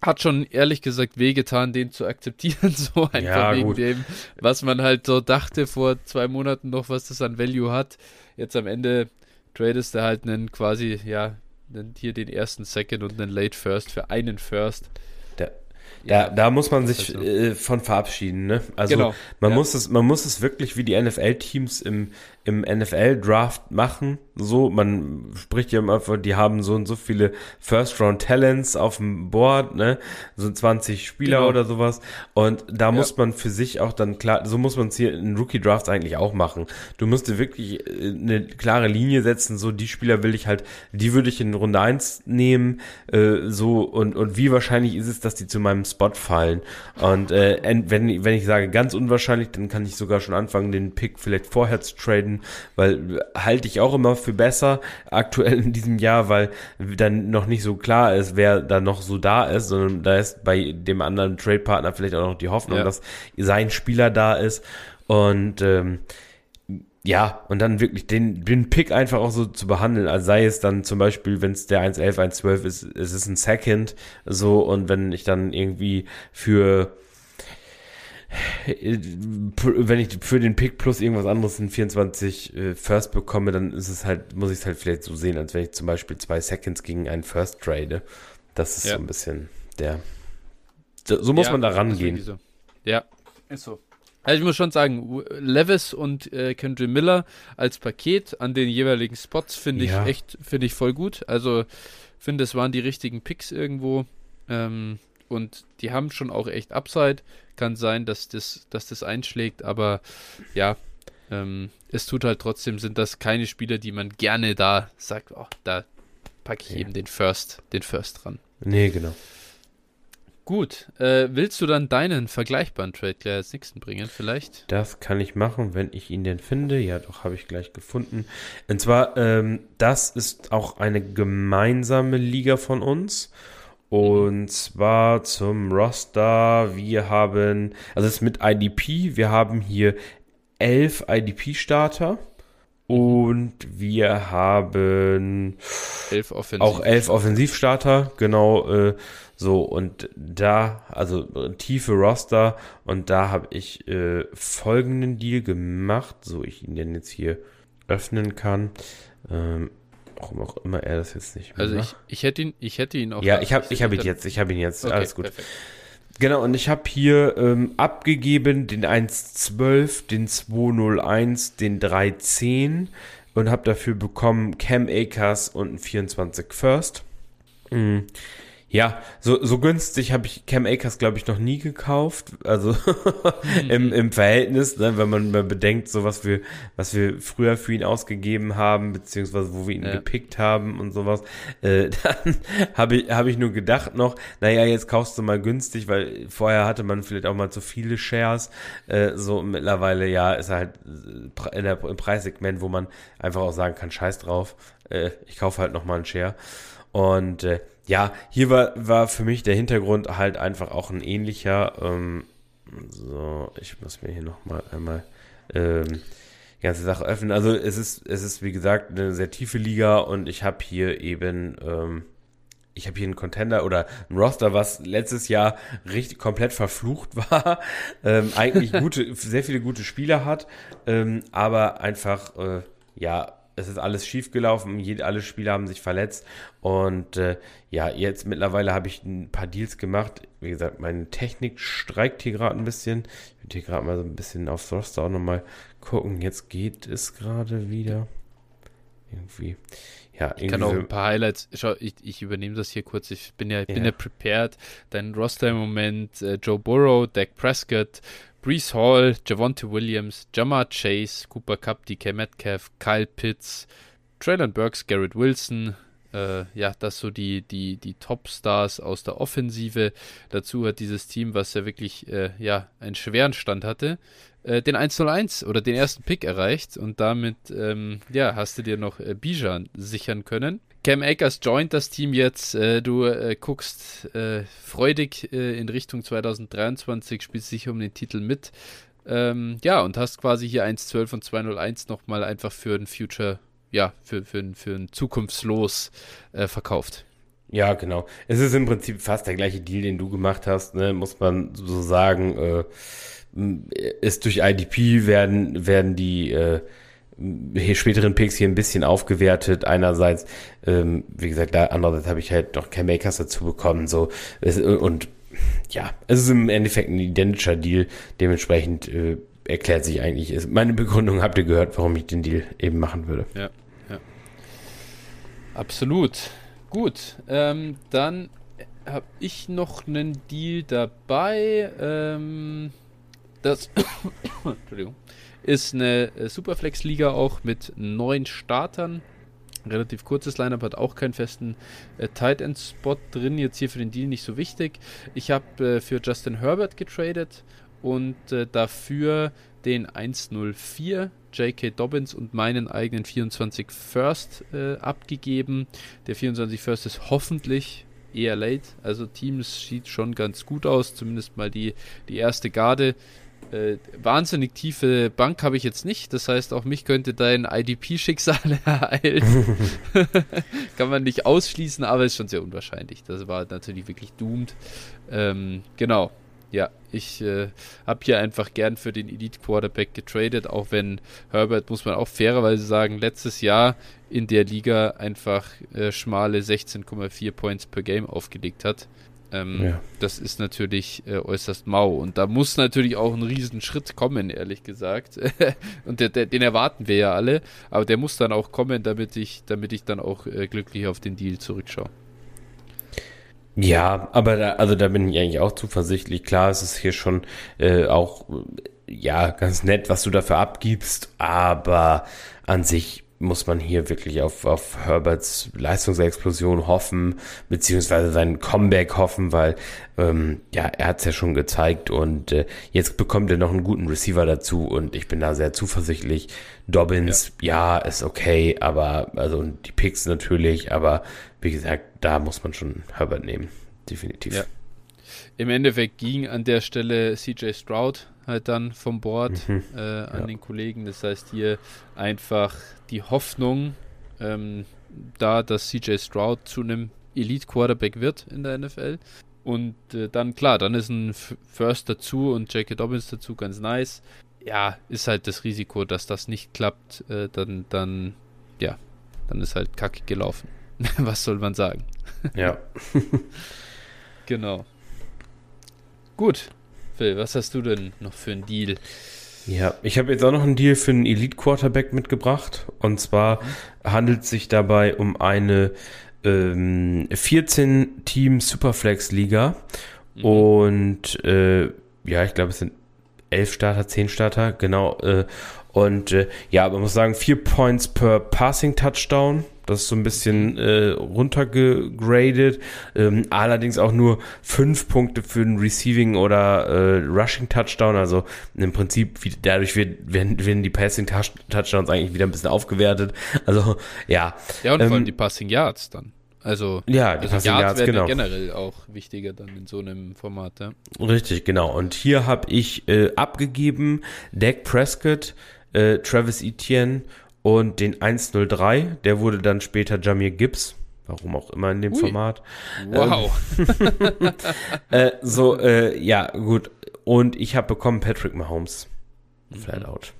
Hat schon ehrlich gesagt wehgetan, den zu akzeptieren, so einfach Ja, wegen gut. dem, was man halt so dachte vor zwei Monaten noch, was das an Value hat. Jetzt am Ende tradest du halt einen quasi, ja, einen, hier den ersten Second und einen Late First für einen First. Da- Da, da muss man sich halt äh, von verabschieden, ne? Also Genau, man ja. muss es, man muss es wirklich wie die NFL-Teams im, im NFL-Draft machen. So, man spricht ja immer von, die haben so und so viele First-Round-Talents auf dem Board, ne? So 20 Spieler Genau. oder sowas. Und da muss man für sich auch dann klar, so muss man es hier in Rookie-Drafts eigentlich auch machen. Du musst dir wirklich äh, eine klare Linie setzen, so die Spieler will ich halt, die würde ich in Runde 1 nehmen, äh, so und, und wie wahrscheinlich ist es, dass die zu meinem Spot fallen. Und äh, en- wenn, wenn ich sage ganz unwahrscheinlich, dann kann ich sogar schon anfangen, den Pick vielleicht vorher zu traden, weil halte ich auch immer für besser aktuell in diesem Jahr, weil dann noch nicht so klar ist, wer da noch so da ist, sondern da ist bei dem anderen Trade-Partner vielleicht auch noch die Hoffnung, Ja. dass sein Spieler da ist. Und ähm, ja, und dann wirklich den, den Pick einfach auch so zu behandeln, als sei es dann zum Beispiel, wenn es der 1.11, 1.12 ist, es ist ein Second, so, und wenn ich dann irgendwie für, wenn ich für den Pick plus irgendwas anderes in 24 äh, First bekomme, dann ist es halt, muss ich es halt vielleicht so sehen, als wenn ich zum Beispiel zwei Seconds gegen einen First trade. Das ist Ja. so ein bisschen der, so muss Ja, man da rangehen. So. Ja, ist so. Also ich muss schon sagen, Levis und äh, Kendrick Miller als Paket an den jeweiligen Spots finde ich Ja. echt, finde ich voll gut. Also finde, es waren die richtigen Picks irgendwo. Ähm, und die haben schon auch echt Upside. Kann sein, dass das, dass das einschlägt, aber ja, ähm, es tut halt trotzdem, sind das keine Spieler, die man gerne da sagt, oh, da packe ich Ja. eben den First, den First dran. Nee, genau. Gut, äh, willst du dann deinen vergleichbaren Trade gleich als nächsten bringen, vielleicht? Das kann ich machen, wenn ich ihn denn finde. Ja, doch, habe ich gleich gefunden. Und zwar, ähm, das ist auch eine gemeinsame Liga von uns. Und zwar zum Roster. Wir haben, also es ist mit IDP. Wir haben hier elf IDP-Starter. Und wir haben Elf Offensiv. auch elf Offensivstarter, genau äh, so. Und da, also tiefe Roster, und da habe ich äh, folgenden Deal gemacht, so ich ihn denn jetzt hier öffnen kann. Ähm, warum auch immer er das jetzt nicht mehr Also ich, ich hätte ihn, ich hätte ihn auch. Ja, ich habe ich hab ihn jetzt, ich habe ihn jetzt, Okay, alles gut. perfekt. Genau, und ich habe hier ähm, abgegeben den 112, den 201, den 310 und habe dafür bekommen Cam Akers und ein 24 First. Mm. Ja, so, so günstig habe ich Cam Akers, glaube ich, noch nie gekauft. Also im, im Verhältnis, ne, wenn man mal bedenkt, so was wir, was wir früher für ihn ausgegeben haben, beziehungsweise wo wir ihn Ja. gepickt haben und sowas, äh, dann habe ich, habe ich nur gedacht noch, naja, jetzt kaufst du mal günstig, weil vorher hatte man vielleicht auch mal zu viele Shares. Äh, so mittlerweile, ja, ist er halt äh, in der, im Preissegment, wo man einfach auch sagen kann, scheiß drauf, äh, ich kaufe halt nochmal einen Share. Und äh, ja, hier war, war für mich der Hintergrund halt einfach auch ein ähnlicher. Ähm, so, ich muss mir hier nochmal einmal ähm, die ganze Sache öffnen. Also es ist, es ist wie gesagt eine sehr tiefe Liga und ich habe hier eben, ähm, ich habe hier einen Contender oder ein Roster, was letztes Jahr richtig komplett verflucht war. Ähm, eigentlich gute, sehr viele gute Spieler hat, ähm, aber einfach, äh, ja, es ist alles schief gelaufen, jede, alle Spieler haben sich verletzt und äh, ja, jetzt mittlerweile habe ich ein paar Deals gemacht. Wie gesagt, meine Technik streikt hier gerade ein bisschen. Ich würde hier gerade mal so ein bisschen aufs Roster auch nochmal gucken. Jetzt geht es gerade wieder. irgendwie. Ja, ich kann auch ein paar Highlights. Schau, ich, ich übernehme das hier kurz. Ich bin ja, ich ja. bin ja prepared. Dein Roster im Moment: äh, Joe Burrow, Dak Prescott, Brees Hall, Javonte Williams, Jamar Chase, Cooper Cup, DK Metcalf, Kyle Pitts, Traylon Burks, Garrett Wilson. Äh, ja, das so die, die, die Top-Stars aus der Offensive. Dazu hat dieses Team, was ja wirklich äh, ja, einen schweren Stand hatte, äh, den 101 oder den ersten Pick erreicht und damit ähm, ja, hast du dir noch äh, Bijan sichern können. Cam Akers joint das Team jetzt. Äh, du äh, guckst äh, freudig äh, in Richtung 2023, spielst sicher um den Titel mit. Ähm, ja, und hast quasi hier 1.12 und 2.01 nochmal einfach für ein Future, ja, für, für, für ein Zukunftslos äh, verkauft. Ja, genau. Es ist im Prinzip fast der gleiche Deal, den du gemacht hast, ne? muss man so sagen. Äh, ist durch IDP werden, werden die äh, hier späteren Picks hier ein bisschen aufgewertet. Einerseits, ähm, wie gesagt, da, andererseits habe ich halt noch Cam Makers dazu bekommen. So, und ja, es ist im Endeffekt ein identischer Deal. Dementsprechend äh, erklärt sich eigentlich. Ist, meine Begründung habt ihr gehört, warum ich den Deal eben machen würde. Ja, ja. Absolut. Gut, ähm, dann habe ich noch einen Deal dabei. Ähm, das Entschuldigung, ist eine äh, Superflex-Liga auch mit neun Startern. Relativ kurzes Lineup, hat auch keinen festen äh, Tight End Spot drin. Jetzt hier für den Deal nicht so wichtig. Ich habe äh, für Justin Herbert getradet und äh, dafür den 104 J.K. Dobbins und meinen eigenen 24 First äh, abgegeben. Der 24 First ist hoffentlich eher late. Also Teams sieht schon ganz gut aus, zumindest mal die, die erste Garde. Äh, wahnsinnig tiefe Bank habe ich jetzt nicht. Das heißt, auch mich könnte dein IDP-Schicksal ereilen. Kann man nicht ausschließen, aber ist schon sehr unwahrscheinlich. Das war natürlich wirklich doomed. Ähm, genau. Ja, ich äh, habe hier einfach gern für den Elite Quarterback getradet, auch wenn Herbert, muss man auch fairerweise sagen, letztes Jahr in der Liga einfach äh, schmale 16,4 Points per Game aufgelegt hat. Ähm, ja. Das ist natürlich äh, äußerst mau. Und da muss natürlich auch ein Riesenschritt kommen, ehrlich gesagt. und der, der, den erwarten wir ja alle. Aber der muss dann auch kommen, damit ich, damit ich dann auch äh, glücklich auf den Deal zurückschaue. Ja, aber da, also da bin ich eigentlich auch zuversichtlich. Klar, es ist hier schon äh, auch ja ganz nett, was du dafür abgibst, aber an sich muss man hier wirklich auf, auf Herberts Leistungsexplosion hoffen, beziehungsweise sein Comeback hoffen, weil ähm, ja, er hat es ja schon gezeigt und äh, jetzt bekommt er noch einen guten Receiver dazu und ich bin da sehr zuversichtlich. Dobbins, ja, ja ist okay, aber also die Picks natürlich, aber wie gesagt, da muss man schon Herbert nehmen, definitiv. Ja. Im Endeffekt ging an der Stelle CJ Stroud halt dann vom Board mhm. äh, an ja. den Kollegen. Das heißt hier einfach die Hoffnung ähm, da, dass CJ Stroud zu einem Elite Quarterback wird in der NFL. Und äh, dann, klar, dann ist ein First dazu und J.K. Dobbins dazu ganz nice. Ja, ist halt das Risiko, dass das nicht klappt, äh, dann, dann, ja, dann ist halt kacke gelaufen. Was soll man sagen? Ja. genau. Gut, Phil, was hast du denn noch für einen Deal? Ja, ich habe jetzt auch noch einen Deal für einen Elite Quarterback mitgebracht. Und zwar handelt es sich dabei um eine ähm, 14 Team Superflex Liga. Mhm. Und äh, ja, ich glaube, es sind 11 Starter, 10 Starter, genau. Äh, und äh, ja, man muss sagen, 4 Points per Passing Touchdown. Das ist so ein bisschen äh, runtergegradet. Ähm, allerdings auch nur fünf Punkte für den Receiving oder äh, Rushing Touchdown. Also im Prinzip wie, dadurch wird, werden, werden die Passing Touchdowns eigentlich wieder ein bisschen aufgewertet. Also ja. Ja und ähm, vor allem ähm, die Passing Yards dann. Also, ja, die also Passing Yards, Yards werden genau. generell auch wichtiger dann in so einem Format. Ja. Richtig, genau. Und hier habe ich äh, abgegeben Dak Prescott, äh, Travis Etienne und den 103, der wurde dann später Jamir Gibbs. Warum auch immer in dem Ui. Format. Wow. Ähm, äh, so, äh, ja, gut. Und ich habe bekommen Patrick Mahomes. Mhm. Flat out.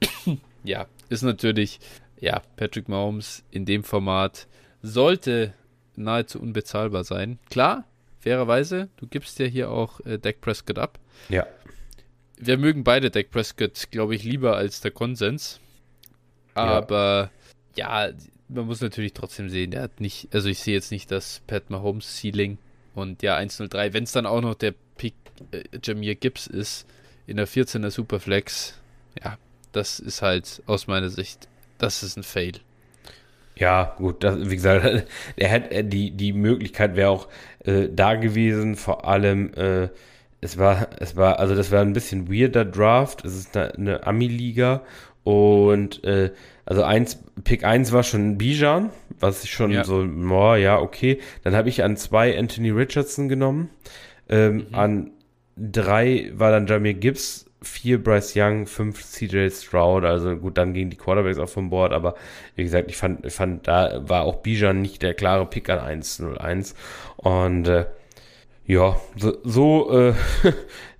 Ja, ist natürlich, ja, Patrick Mahomes in dem Format sollte nahezu unbezahlbar sein. Klar, fairerweise, du gibst ja hier auch äh, Dak Prescott ab. Ja. Wir mögen beide Dak Prescott, glaube ich, lieber als der Konsens. Aber ja, man muss natürlich trotzdem sehen, der hat nicht, also ich sehe jetzt nicht das Pat Mahomes Ceiling. Und ja 103, wenn es dann auch noch der Pick äh, Jamir Gibbs ist in der 14er Superflex, ja, das ist halt aus meiner Sicht, das ist ein Fail. Ja, gut, das, wie gesagt, er hätte die die Möglichkeit wäre auch äh, da gewesen, vor allem äh, es war es war also das war ein bisschen weirder Draft, es ist eine, eine Ami Liga und äh, also eins, Pick 1 war schon Bijan, was ich schon ja. so, oh, ja, okay. Dann habe ich an zwei Anthony Richardson genommen. Ähm, mhm. An drei war dann Jamir Gibbs, vier Bryce Young, fünf CJ Stroud. Also gut, dann gingen die Quarterbacks auch vom Board, aber wie gesagt, ich fand, ich fand, da war auch Bijan nicht der klare Pick an 1-0-1. Und äh, ja, so, so, äh,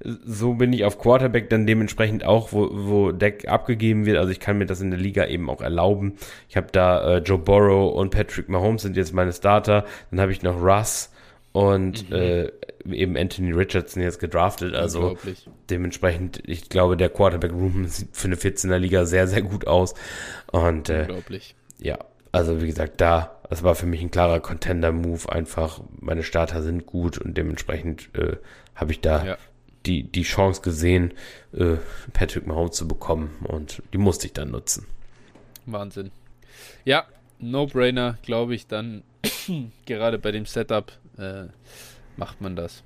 so bin ich auf Quarterback dann dementsprechend auch, wo, wo Deck abgegeben wird. Also ich kann mir das in der Liga eben auch erlauben. Ich habe da äh, Joe Burrow und Patrick Mahomes sind jetzt meine Starter. Dann habe ich noch Russ und mhm. äh, eben Anthony Richardson jetzt gedraftet. Also dementsprechend, ich glaube, der Quarterback-Room sieht für eine 14er Liga sehr, sehr gut aus. Und äh, Unglaublich. ja, also wie gesagt, da, das war für mich ein klarer Contender-Move. Einfach, meine Starter sind gut und dementsprechend äh, habe ich da ja. die, die Chance gesehen, äh, Patrick Mahomes zu bekommen und die musste ich dann nutzen. Wahnsinn. Ja, No-Brainer, glaube ich, dann gerade bei dem Setup äh, macht man das.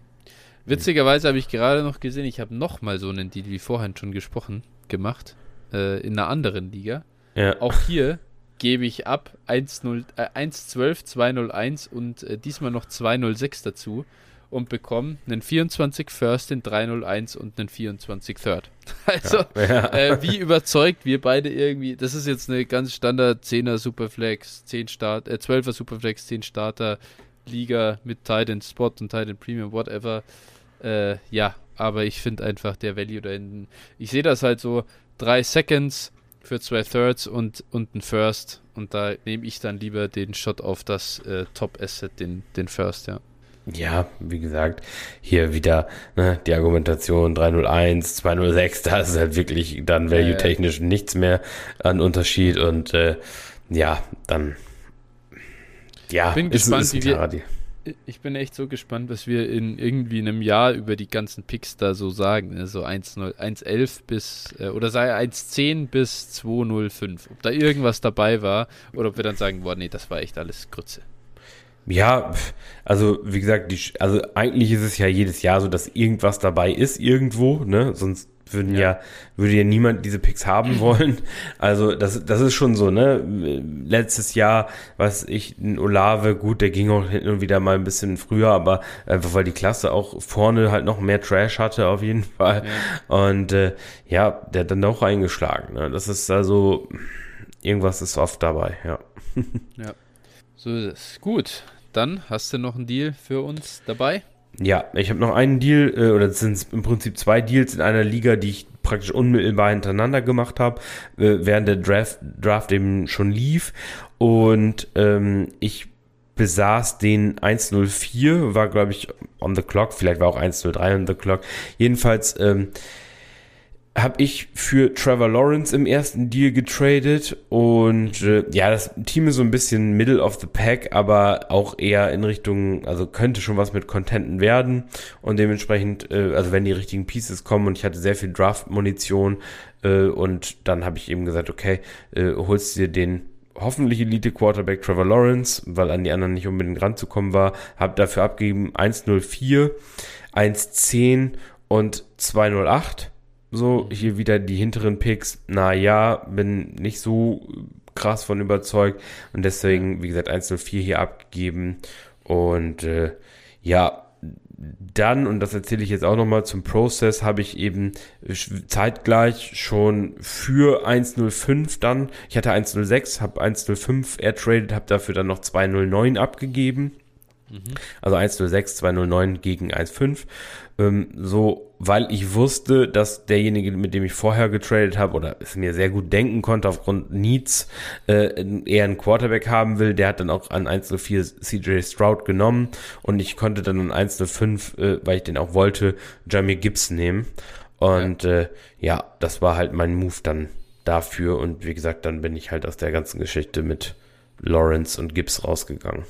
Witzigerweise habe ich gerade noch gesehen, ich habe nochmal so einen Deal wie vorhin schon gesprochen gemacht, äh, in einer anderen Liga. Ja. Auch hier gebe ich ab 1-0, äh, 1-12, 2-0-1 und äh, diesmal noch 2-0-6 dazu und bekomme einen 24 First, den 3-0-1 und einen 24 Third. Also, ja, ja. Äh, wie überzeugt wir beide irgendwie, das ist jetzt eine ganz Standard 10er Superflex, 10 Start, äh, 12er Superflex, 10 Starter Liga mit Titan Spot und Titan Premium, whatever. Äh, ja, aber ich finde einfach der Value da hinten, ich sehe das halt so, 3 Seconds, für zwei Thirds und, und ein First. Und da nehme ich dann lieber den Shot auf das äh, Top-Asset, den, den First, ja. Ja, wie gesagt, hier wieder ne, die Argumentation 301, 206, da ist halt wirklich dann value-technisch nichts mehr an Unterschied und äh, ja, dann ja, bin ist, gespannt, ist wie wir, ich bin echt so gespannt, was wir in irgendwie einem Jahr über die ganzen Picks da so sagen. Ne? So 1.11 bis, äh, oder sei 1.10 bis 2.05. Ob da irgendwas dabei war oder ob wir dann sagen, boah, nee, das war echt alles Grütze. Ja, also wie gesagt, die, also eigentlich ist es ja jedes Jahr so, dass irgendwas dabei ist irgendwo, ne? Sonst würden ja. ja, würde ja niemand diese Picks haben wollen. Also das, das ist schon so, ne? Letztes Jahr, was ich, ein Olave, gut, der ging auch hin und wieder mal ein bisschen früher, aber einfach weil die Klasse auch vorne halt noch mehr Trash hatte auf jeden Fall. Ja. Und äh, ja, der hat dann auch eingeschlagen. Ne? Das ist also, irgendwas ist oft dabei, ja. ja. So ist es. Gut, dann hast du noch einen Deal für uns dabei? Ja, ich habe noch einen Deal, äh, oder es sind im Prinzip zwei Deals in einer Liga, die ich praktisch unmittelbar hintereinander gemacht habe, äh, während der Draft, Draft eben schon lief. Und ähm, ich besaß den 104, war glaube ich on the clock, vielleicht war auch 103 on the clock. Jedenfalls ähm, habe ich für Trevor Lawrence im ersten Deal getradet und äh, ja, das Team ist so ein bisschen Middle of the Pack, aber auch eher in Richtung, also könnte schon was mit Contenten werden und dementsprechend, äh, also wenn die richtigen Pieces kommen und ich hatte sehr viel Draft-Munition äh, und dann habe ich eben gesagt, okay, äh, holst dir den hoffentlich Elite Quarterback Trevor Lawrence, weil an die anderen nicht unbedingt ranzukommen war, habe dafür abgegeben 104, 110 und 208 so, hier wieder die hinteren Picks. Na ja, bin nicht so krass von überzeugt. Und deswegen, wie gesagt, 104 hier abgegeben. Und äh, ja, dann, und das erzähle ich jetzt auch nochmal zum Prozess, habe ich eben zeitgleich schon für 105 dann, ich hatte 106, habe 105 airtraded, habe dafür dann noch 209 abgegeben. Mhm. Also 106, 209 gegen 1,5. Ähm, so, weil ich wusste, dass derjenige, mit dem ich vorher getradet habe oder es mir sehr gut denken konnte aufgrund Needs, äh, eher einen Quarterback haben will, der hat dann auch an 104 CJ Stroud genommen und ich konnte dann an 105, äh, weil ich den auch wollte, Jamie Gibbs nehmen. Und ja. Äh, ja, das war halt mein Move dann dafür. Und wie gesagt, dann bin ich halt aus der ganzen Geschichte mit Lawrence und Gibbs rausgegangen.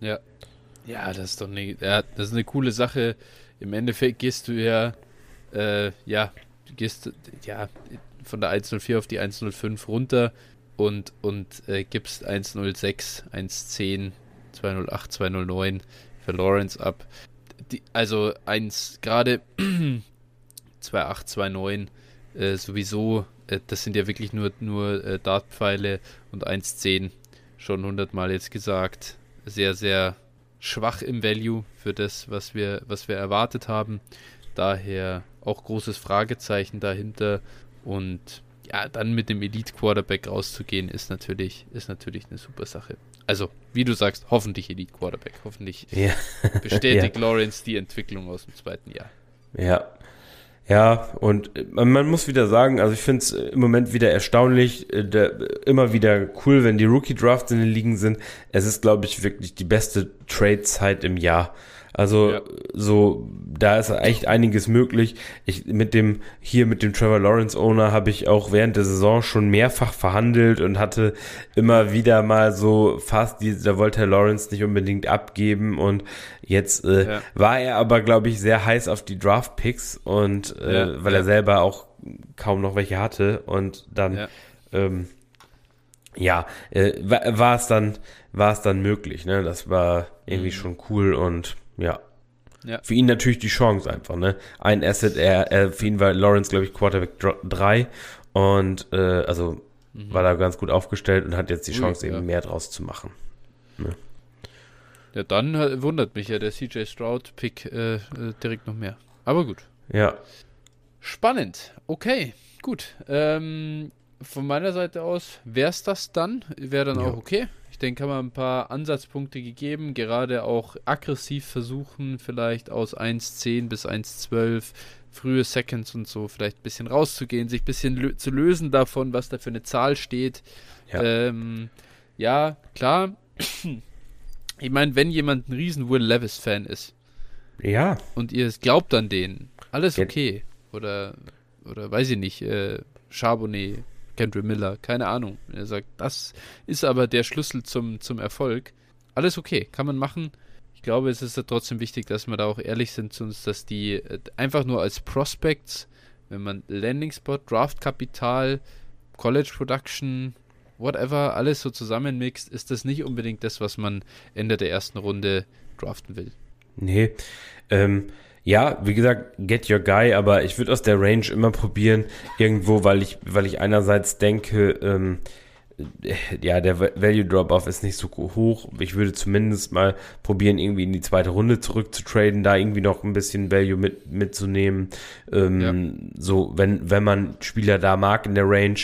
Ja. Ja, das ist doch eine, ja, das ist eine coole Sache. Im Endeffekt gehst du ja, äh, ja, gehst ja von der 104 auf die 105 runter und, und äh, gibst 106, 110, 208, 209 für Lawrence ab. Die, also 1, gerade 2829 äh, sowieso, äh, das sind ja wirklich nur, nur äh, Dartpfeile und 1,10 schon hundertmal jetzt gesagt. Sehr, sehr schwach im Value für das, was wir, was wir erwartet haben. Daher auch großes Fragezeichen dahinter. Und ja, dann mit dem Elite Quarterback rauszugehen, ist natürlich, ist natürlich eine super Sache. Also, wie du sagst, hoffentlich Elite Quarterback. Hoffentlich ja. bestätigt ja. Lawrence die Entwicklung aus dem zweiten Jahr. Ja, ja, und man muss wieder sagen, also ich finde es im Moment wieder erstaunlich, äh, der, immer wieder cool, wenn die Rookie-Drafts in den Ligen sind. Es ist, glaube ich, wirklich die beste Trade-Zeit im Jahr. Also ja. so, da ist echt einiges möglich. Ich mit dem hier mit dem Trevor Lawrence Owner habe ich auch während der Saison schon mehrfach verhandelt und hatte immer wieder mal so fast die, da wollte Herr Lawrence nicht unbedingt abgeben und jetzt äh, ja. war er aber glaube ich sehr heiß auf die Draft Picks und äh, ja, weil er selber auch kaum noch welche hatte und dann ähm, ja, äh, war es dann war es dann möglich, ne? Das war irgendwie mhm. schon cool und ja. ja. Für ihn natürlich die Chance einfach, ne? Ein Asset, er, er für ihn war Lawrence, glaube ich, Quarterback 3 und äh, also mhm. war da ganz gut aufgestellt und hat jetzt die Chance, Ui, eben mehr draus zu machen. Ne? Ja, dann wundert mich ja der CJ Stroud-Pick äh, äh, direkt noch mehr. Aber gut. Ja. Spannend. Okay, gut. Ähm, von meiner Seite aus wäre es das dann. Wäre dann ja. auch okay denke, haben wir ein paar Ansatzpunkte gegeben, gerade auch aggressiv versuchen, vielleicht aus 1.10 bis 1.12 frühe Seconds und so vielleicht ein bisschen rauszugehen, sich ein bisschen lö zu lösen davon, was da für eine Zahl steht. Ja, ähm, ja klar. ich meine, wenn jemand ein riesen Will Levis-Fan ist ja. und ihr glaubt an den, alles okay. Oder, oder weiß ich nicht, äh, Charbonnet, Kendra Miller, keine Ahnung. Er sagt, das ist aber der Schlüssel zum, zum Erfolg. Alles okay, kann man machen. Ich glaube, es ist trotzdem wichtig, dass wir da auch ehrlich sind zu uns, dass die äh, einfach nur als Prospects, wenn man Landing Spot, Draft Kapital, College Production, whatever, alles so zusammenmixt, ist das nicht unbedingt das, was man Ende der ersten Runde draften will. Nee, ähm, ja, wie gesagt, get your guy, aber ich würde aus der Range immer probieren, irgendwo, weil ich, weil ich einerseits denke, ähm, ja, der Value Drop-Off ist nicht so hoch. Ich würde zumindest mal probieren, irgendwie in die zweite Runde zurückzutraden, da irgendwie noch ein bisschen Value mit, mitzunehmen. Ähm, ja. So, wenn, wenn man Spieler da mag in der Range.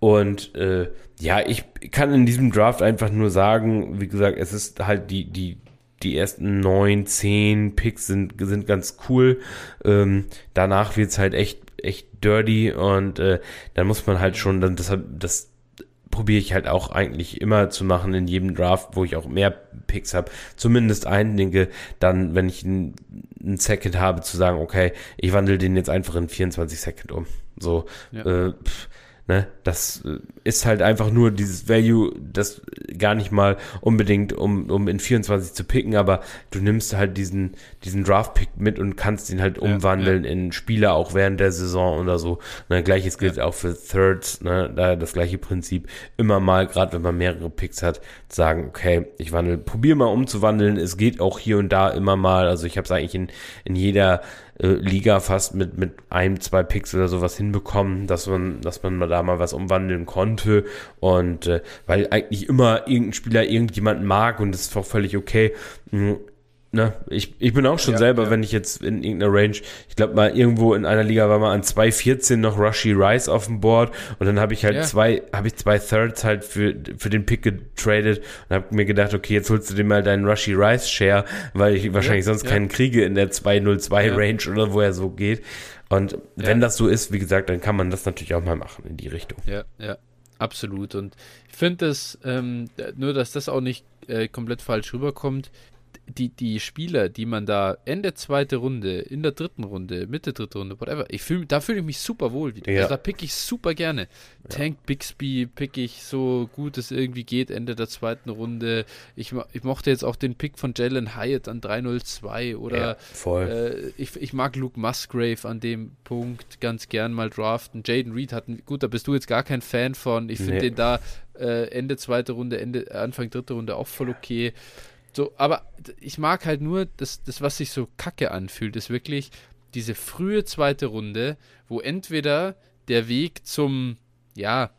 Und äh, ja, ich kann in diesem Draft einfach nur sagen, wie gesagt, es ist halt die, die, die ersten neun, zehn Picks sind, sind ganz cool. Ähm, danach wird's halt echt, echt dirty und äh, dann muss man halt schon, dann das, das probiere ich halt auch eigentlich immer zu machen in jedem Draft, wo ich auch mehr Picks habe. Zumindest einige, dann, wenn ich einen, einen Second habe, zu sagen, okay, ich wandle den jetzt einfach in 24 Second um. So, ja. äh, pff, Ne, das äh, ist halt einfach nur dieses Value, das gar nicht mal unbedingt, um, um in 24 zu picken, aber du nimmst halt diesen, diesen Draft-Pick mit und kannst ihn halt umwandeln ja, ja. in Spieler auch während der Saison oder so. Ne, gleiches gilt ja. auch für Thirds, ne, da das gleiche Prinzip. Immer mal, gerade wenn man mehrere Picks hat, sagen, okay, ich wandel, probier mal umzuwandeln. Es geht auch hier und da immer mal. Also ich habe es eigentlich in, in jeder äh, Liga fast mit, mit einem, zwei Picks oder sowas hinbekommen, dass man, dass man da mal was umwandeln konnte. Und äh, weil eigentlich immer irgendein Spieler irgendjemanden mag und das ist auch völlig okay. Mhm ne, ich, ich bin auch schon ja, selber, ja. wenn ich jetzt in irgendeiner Range, ich glaube mal irgendwo in einer Liga war mal an 2.14 noch Rushy Rice auf dem Board und dann habe ich halt ja. zwei, habe ich zwei Thirds halt für, für den Pick getradet und habe mir gedacht, okay, jetzt holst du dir mal deinen Rushy Rice Share, weil ich wahrscheinlich sonst keinen kriege in der 202 Range oder wo er so geht. Und wenn das so ist, wie gesagt, dann kann man das natürlich auch mal machen in die Richtung. Ja, ja. Absolut. Und ich finde es, ähm, nur dass das auch nicht äh, komplett falsch rüberkommt, die, die Spieler, die man da Ende zweite Runde, in der dritten Runde, Mitte dritte Runde, whatever, ich fühl, da fühle ich mich super wohl wieder. Ja. Also da pick ich super gerne. Tank Bixby pick ich so gut es irgendwie geht, Ende der zweiten Runde. Ich, ich mochte jetzt auch den Pick von Jalen Hyatt an 302 oder ja, voll. äh, ich, ich mag Luke Musgrave an dem Punkt ganz gern mal draften. Jaden Reed hat, ein- gut, da bist du jetzt gar kein Fan von. Ich finde Nee. den da äh, Ende zweite Runde, Ende, Anfang dritte Runde auch voll okay. So, aber ich mag halt nur, das, das, was sich so kacke anfühlt, ist wirklich diese frühe zweite Runde, wo entweder der Weg zum, ja,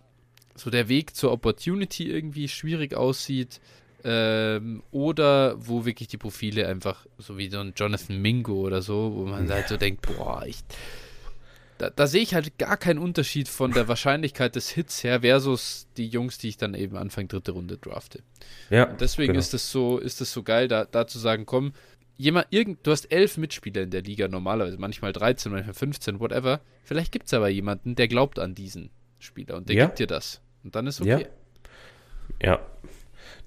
so der Weg zur Opportunity irgendwie schwierig aussieht, ähm, oder wo wirklich die Profile einfach, so wie so ein Jonathan Mingo oder so, wo man halt so denkt, boah, ich, da, da sehe ich halt gar keinen Unterschied von der Wahrscheinlichkeit des Hits her versus die Jungs, die ich dann eben Anfang dritte Runde drafte. ja, Und deswegen genau. ist es so, ist es so geil, da, da zu sagen, komm, jemand, irgend, du hast elf Mitspieler in der Liga normalerweise, manchmal 13, manchmal 15, whatever. Vielleicht gibt es aber jemanden, der glaubt an diesen Spieler und der Ja. gibt dir das. Und dann ist Ja. okay. Ja.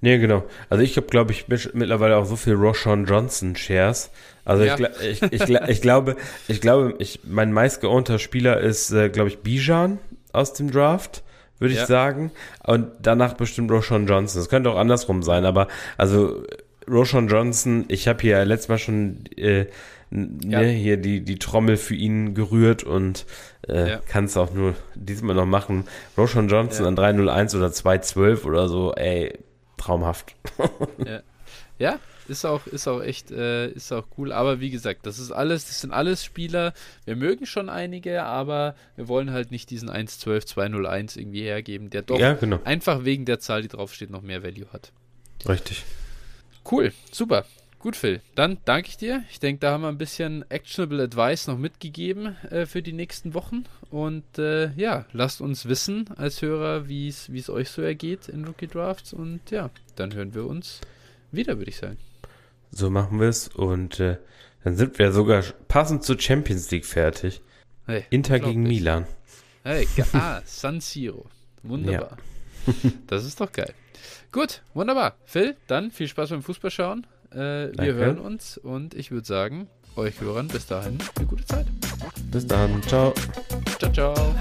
Nee, genau. Also ich habe, glaube ich, mittlerweile auch so viel Roshan Johnson Shares. Also Ja. ich, ich, ich, ich glaube, ich glaube, ich, mein meistgeownter Spieler ist, äh, glaube ich, Bijan aus dem Draft, würde ich Ja. sagen. Und danach bestimmt Roshan Johnson. Das könnte auch andersrum sein, aber also Roshan Johnson, ich habe hier letztes Mal schon äh, Ja. ne, hier die, die Trommel für ihn gerührt und äh, Ja. kann es auch nur diesmal noch machen. Roshan Johnson Ja. an 301 oder 212 oder so, ey, traumhaft. Ja, ist auch, ist auch echt, äh, ist auch cool. Aber wie gesagt, das ist alles, das sind alles Spieler. Wir mögen schon einige, aber wir wollen halt nicht diesen 112, 201 irgendwie hergeben, der doch Ja, genau. einfach wegen der Zahl, die draufsteht, noch mehr Value hat. Richtig. Cool, super. Gut, Phil. Dann danke ich dir. Ich denke, da haben wir ein bisschen actionable Advice noch mitgegeben äh, für die nächsten Wochen. Und äh, ja, lasst uns wissen als Hörer, wie es euch so ergeht in Rookie Drafts. Und ja, dann hören wir uns wieder, würde ich sagen. So machen wir es und äh, dann sind wir sogar passend zur Champions League fertig. Hey, Inter gegen. Milan. Hey, ah, San Siro. Wunderbar. Das ist doch geil. Gut, wunderbar. Phil, dann viel Spaß beim Fußballschauen. Äh, wir hören uns und ich würde sagen, euch Hörern bis dahin eine gute Zeit. Bis dann. Ciao. Ciao, ciao.